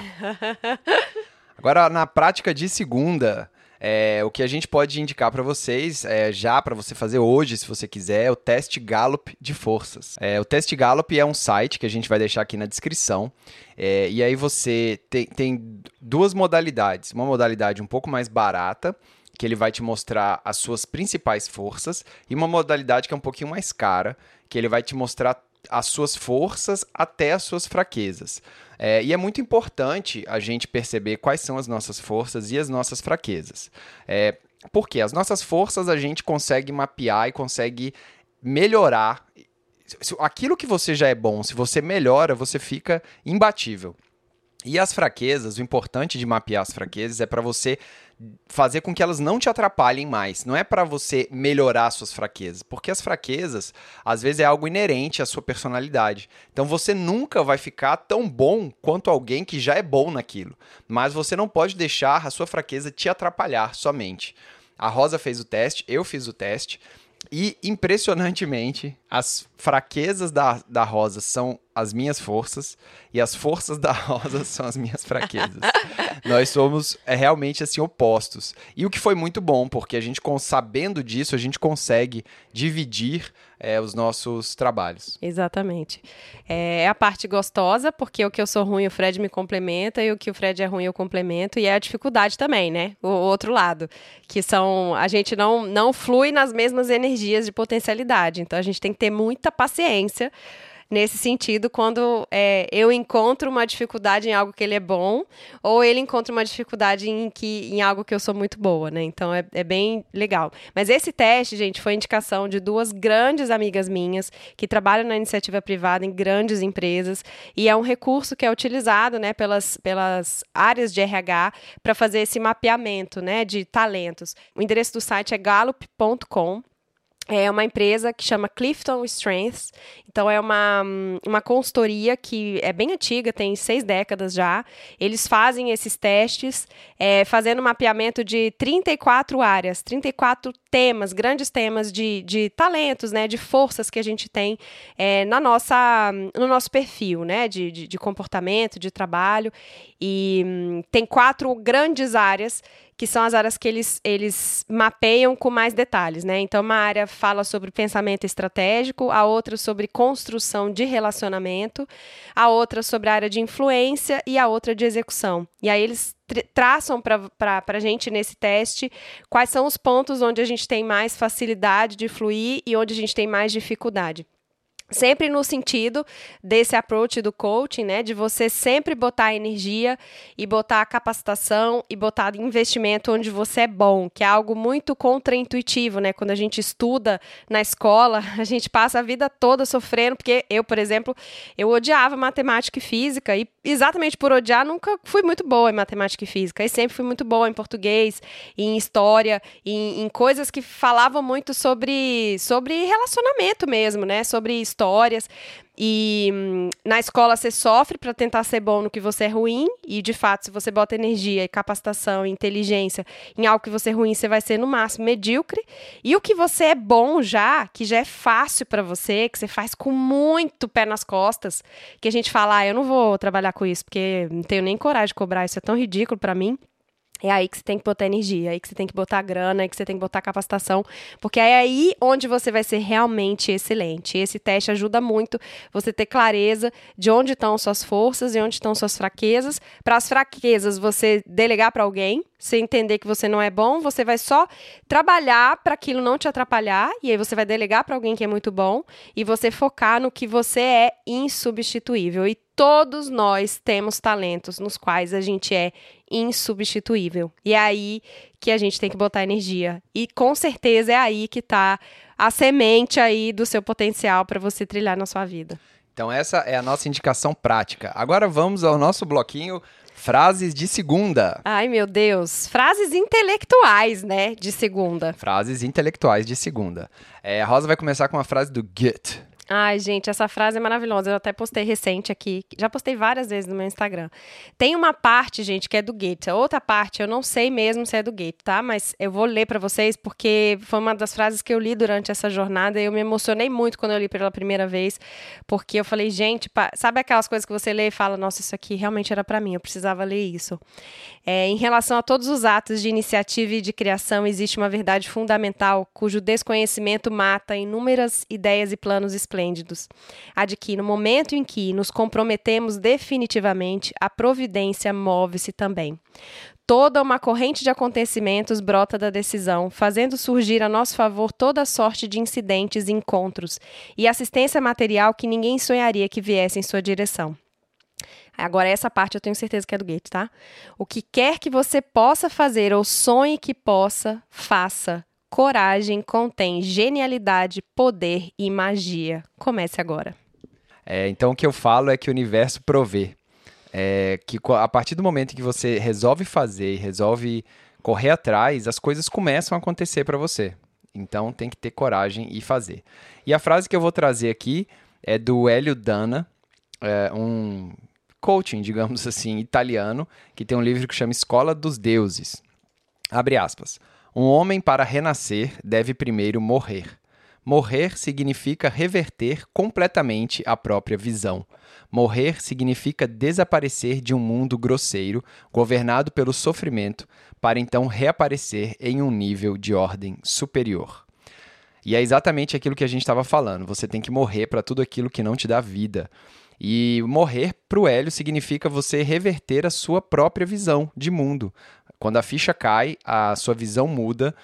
*laughs* Agora na prática de segunda, é, o que a gente pode indicar para vocês, é, já para você fazer hoje, se você quiser, é o teste Gallup de forças. É, o teste Gallup é um site que a gente vai deixar aqui na descrição. É, e aí você tem, tem duas modalidades. Uma modalidade um pouco mais barata, que ele vai te mostrar as suas principais forças, e uma modalidade que é um pouquinho mais cara, que ele vai te mostrar as suas forças até as suas fraquezas. É, e é muito importante a gente perceber quais são as nossas forças e as nossas fraquezas. É, porque as nossas forças a gente consegue mapear e consegue melhorar. Aquilo que você já é bom, se você melhora, você fica imbatível. E as fraquezas, o importante de mapear as fraquezas é para você fazer com que elas não te atrapalhem mais. Não é para você melhorar suas fraquezas, porque as fraquezas às vezes é algo inerente à sua personalidade. Então você nunca vai ficar tão bom quanto alguém que já é bom naquilo. Mas você não pode deixar a sua fraqueza te atrapalhar somente. A Rosa fez o teste, eu fiz o teste. E, impressionantemente, as fraquezas da, da Rosa são as minhas forças e as forças da *laughs* Rosa são as minhas fraquezas. Nós somos é, realmente assim opostos. E o que foi muito bom, porque a gente, sabendo disso, a gente consegue dividir é, os nossos trabalhos. Exatamente. É, é a parte gostosa, porque o que eu sou ruim, o Fred me complementa, e o que o Fred é ruim, eu complemento, e é a dificuldade também, né? O, o outro lado, que são. A gente não, não flui nas mesmas energias de potencialidade. Então a gente tem que ter muita paciência nesse sentido quando é, eu encontro uma dificuldade em algo que ele é bom ou ele encontra uma dificuldade em, que, em algo que eu sou muito boa, né? Então é, é bem legal. Mas esse teste, gente, foi indicação de duas grandes amigas minhas que trabalham na iniciativa privada em grandes empresas e é um recurso que é utilizado, né, pelas, pelas áreas de RH para fazer esse mapeamento, né, de talentos. O endereço do site é gallup.com é uma empresa que chama Clifton Strengths. Então, é uma, uma consultoria que é bem antiga, tem seis décadas já. Eles fazem esses testes, é, fazendo mapeamento de 34 áreas, 34 temas, grandes temas de, de talentos, né, de forças que a gente tem é, na nossa, no nosso perfil, né, de, de, de comportamento, de trabalho. E hum, tem quatro grandes áreas que são as áreas que eles, eles mapeiam com mais detalhes, né? Então, uma área fala sobre pensamento estratégico, a outra sobre construção de relacionamento, a outra sobre a área de influência e a outra de execução. E aí eles traçam para a gente nesse teste quais são os pontos onde a gente tem mais facilidade de fluir e onde a gente tem mais dificuldade. Sempre no sentido desse approach do coaching, né? De você sempre botar energia e botar capacitação e botar investimento onde você é bom, que é algo muito contraintuitivo, né? Quando a gente estuda na escola, *laughs* a gente passa a vida toda sofrendo, porque eu, por exemplo, eu odiava matemática e física, e exatamente por odiar, nunca fui muito boa em matemática e física. E sempre fui muito boa em português, em história, em, em coisas que falavam muito sobre, sobre relacionamento mesmo, né? Sobre histórias. E hum, na escola você sofre para tentar ser bom no que você é ruim, e de fato, se você bota energia e capacitação e inteligência em algo que você é ruim, você vai ser no máximo medíocre. E o que você é bom já, que já é fácil para você, que você faz com muito pé nas costas, que a gente fala, ah, eu não vou trabalhar com isso porque não tenho nem coragem de cobrar, isso é tão ridículo para mim é aí que você tem que botar energia, é aí que você tem que botar grana, é aí que você tem que botar capacitação, porque é aí onde você vai ser realmente excelente. Esse teste ajuda muito você ter clareza de onde estão suas forças e onde estão suas fraquezas. Para as fraquezas, você delegar para alguém, você entender que você não é bom, você vai só trabalhar para aquilo não te atrapalhar, e aí você vai delegar para alguém que é muito bom, e você focar no que você é insubstituível. E todos nós temos talentos nos quais a gente é insubstituível. E é aí que a gente tem que botar energia. E com certeza é aí que está a semente aí do seu potencial para você trilhar na sua vida. Então essa é a nossa indicação prática. Agora vamos ao nosso bloquinho Frases de segunda. Ai, meu Deus. Frases intelectuais, né? De segunda. Frases intelectuais de segunda. É, a Rosa vai começar com uma frase do Goethe. Ai, gente, essa frase é maravilhosa. Eu até postei recente aqui. Já postei várias vezes no meu Instagram. Tem uma parte, gente, que é do Goethe. Outra parte, eu não sei mesmo se é do Goethe, tá? Mas eu vou ler para vocês porque foi uma das frases que eu li durante essa jornada e eu me emocionei muito quando eu li pela primeira vez, porque eu falei, gente, sabe aquelas coisas que você lê e fala, nossa, isso aqui realmente era para mim, eu precisava ler isso. É, em relação a todos os atos de iniciativa e de criação, existe uma verdade fundamental cujo desconhecimento mata inúmeras ideias e planos esplêndidos esplêndidos. A de que, no momento em que nos comprometemos definitivamente, a providência move-se também. Toda uma corrente de acontecimentos brota da decisão, fazendo surgir a nosso favor toda sorte de incidentes encontros, e assistência material que ninguém sonharia que viesse em sua direção. Agora, essa parte eu tenho certeza que é do Goethe, tá? O que quer que você possa fazer ou sonhe que possa, faça. Coragem contém genialidade, poder e magia. Comece agora. É, então, o que eu falo é que o universo provê. É, que a partir do momento que você resolve fazer, resolve correr atrás, as coisas começam a acontecer para você. Então, tem que ter coragem e fazer. E a frase que eu vou trazer aqui é do Hélio Dana, é, um coaching, *laughs* digamos assim, italiano, que tem um livro que chama Escola dos Deuses. Abre aspas. Um homem, para renascer, deve primeiro morrer. Morrer significa reverter completamente a própria visão. Morrer significa desaparecer de um mundo grosseiro, governado pelo sofrimento, para então reaparecer em um nível de ordem superior. E é exatamente aquilo que a gente estava falando. Você tem que morrer para tudo aquilo que não te dá vida. E morrer para o Hélio significa você reverter a sua própria visão de mundo. Quando a ficha cai, a sua visão muda.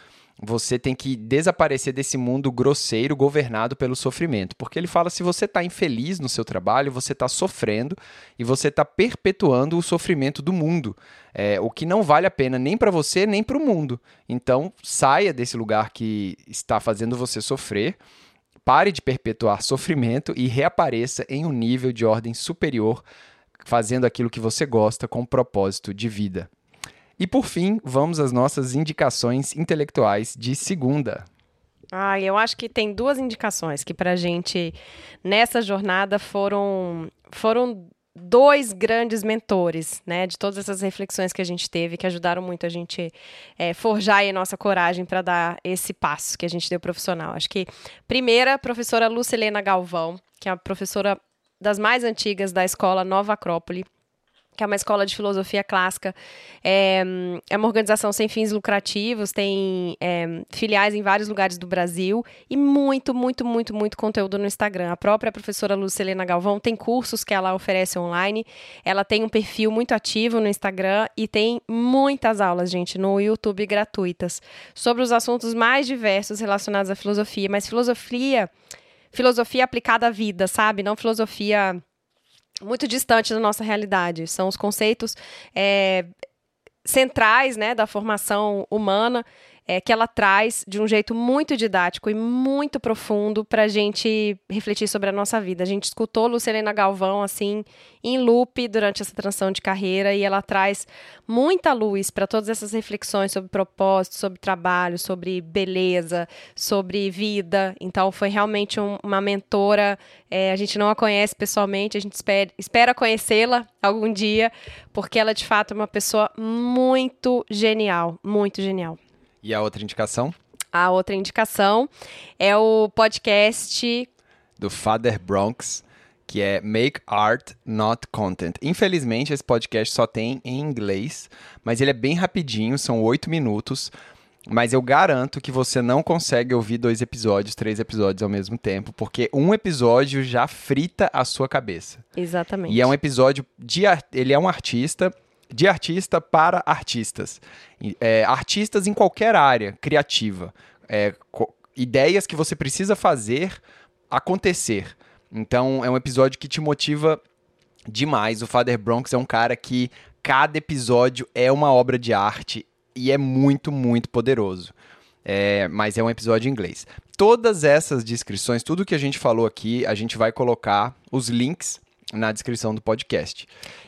Você tem que desaparecer desse mundo grosseiro governado pelo sofrimento. Porque ele fala: se você está infeliz no seu trabalho, você está sofrendo e você está perpetuando o sofrimento do mundo. É, o que não vale a pena nem para você nem para o mundo. Então, saia desse lugar que está fazendo você sofrer pare de perpetuar sofrimento e reapareça em um nível de ordem superior, fazendo aquilo que você gosta com propósito de vida. E por fim, vamos às nossas indicações intelectuais de segunda. Ah, eu acho que tem duas indicações que para gente nessa jornada foram foram dois grandes mentores, né, de todas essas reflexões que a gente teve, que ajudaram muito a gente é, forjar a nossa coragem para dar esse passo que a gente deu profissional. Acho que, primeira, a professora Lucilena Galvão, que é a professora das mais antigas da escola Nova Acrópole, que é uma escola de filosofia clássica. É, é uma organização sem fins lucrativos, tem é, filiais em vários lugares do Brasil e muito, muito, muito, muito conteúdo no Instagram. A própria professora Lucilena Galvão tem cursos que ela oferece online. Ela tem um perfil muito ativo no Instagram e tem muitas aulas, gente, no YouTube gratuitas sobre os assuntos mais diversos relacionados à filosofia, mas filosofia, filosofia aplicada à vida, sabe? Não filosofia muito distante da nossa realidade. São os conceitos é, centrais né, da formação humana é, que ela traz de um jeito muito didático e muito profundo para a gente refletir sobre a nossa vida. A gente escutou Lucilena Galvão assim em loop durante essa transição de carreira e ela traz muita luz para todas essas reflexões sobre propósito, sobre trabalho, sobre beleza, sobre vida. Então foi realmente um, uma mentora. É, a gente não a conhece pessoalmente, a gente espera, espera conhecê-la algum dia, porque ela de fato é uma pessoa muito genial, muito genial. E a outra indicação? A outra indicação é o podcast do Father Bronx, que é Make Art Not Content. Infelizmente, esse podcast só tem em inglês, mas ele é bem rapidinho, são oito minutos. Mas eu garanto que você não consegue ouvir dois episódios, três episódios ao mesmo tempo, porque um episódio já frita a sua cabeça. Exatamente. E é um episódio de. Ele é um artista, de artista para artistas. É, artistas em qualquer área criativa. É, ideias que você precisa fazer acontecer. Então, é um episódio que te motiva demais. O Father Bronx é um cara que cada episódio é uma obra de arte e é muito, muito poderoso. É, mas é um episódio em inglês. Todas essas descrições, tudo que a gente falou aqui, a gente vai colocar os links na descrição do podcast.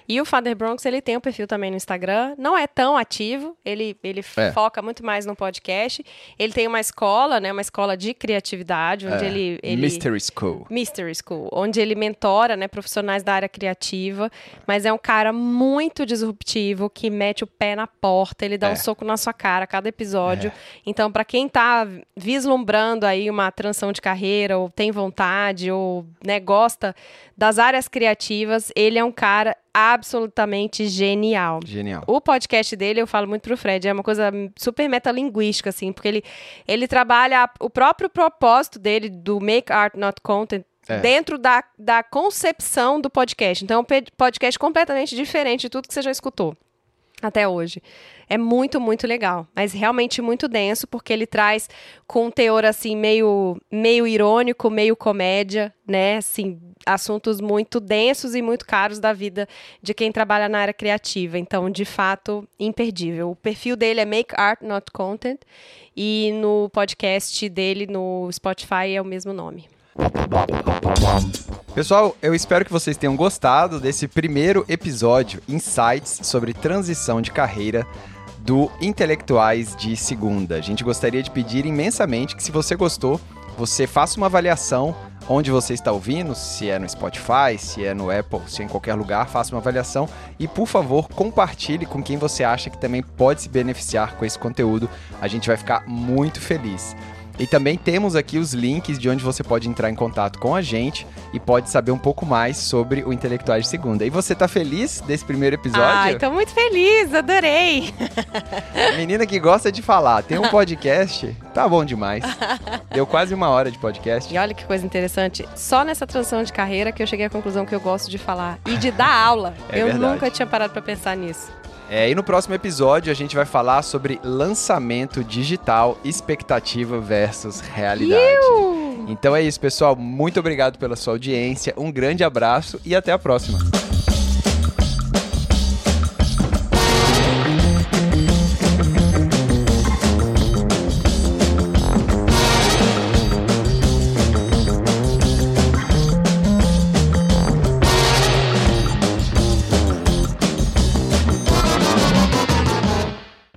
E o Father Bronx, ele tem um perfil também no Instagram, não é tão ativo, ele, ele é. foca muito mais no podcast. Ele tem uma escola, né, uma escola de criatividade, onde é. ele, ele... Mystery School. Mystery School, onde ele mentora, né, profissionais da área criativa, mas é um cara muito disruptivo, que mete o pé na porta, ele dá é. um soco na sua cara a cada episódio. É. Então, para quem tá vislumbrando aí uma transição de carreira, ou tem vontade, ou, né, gosta das áreas criativas, ele é um cara absolutamente genial. Genial. O podcast dele, eu falo muito pro Fred, é uma coisa super metalinguística, assim, porque ele, ele trabalha o próprio propósito dele, do Make Art Not Content, é. dentro da, da concepção do podcast. Então, é um podcast completamente diferente de tudo que você já escutou até hoje. É muito, muito legal, mas realmente muito denso, porque ele traz com um teor assim meio meio irônico, meio comédia, né? Assim, assuntos muito densos e muito caros da vida de quem trabalha na área criativa. Então, de fato, imperdível. O perfil dele é Make Art Not Content e no podcast dele no Spotify é o mesmo nome. Pessoal, eu espero que vocês tenham gostado desse primeiro episódio, Insights sobre transição de carreira do Intelectuais de Segunda. A gente gostaria de pedir imensamente que, se você gostou, você faça uma avaliação onde você está ouvindo, se é no Spotify, se é no Apple, se é em qualquer lugar, faça uma avaliação e, por favor, compartilhe com quem você acha que também pode se beneficiar com esse conteúdo. A gente vai ficar muito feliz. E também temos aqui os links de onde você pode entrar em contato com a gente e pode saber um pouco mais sobre o Intelectuais de Segunda. E você tá feliz desse primeiro episódio? Ai, tô muito feliz, adorei. *laughs* Menina que gosta de falar, tem um *laughs* podcast, tá bom demais. Deu quase uma hora de podcast. E olha que coisa interessante, só nessa transição de carreira que eu cheguei à conclusão que eu gosto de falar e de dar aula. É eu verdade. nunca tinha parado para pensar nisso. É, e no próximo episódio a gente vai falar sobre lançamento digital, expectativa versus realidade. Iu! Então é isso, pessoal. Muito obrigado pela sua audiência. Um grande abraço e até a próxima.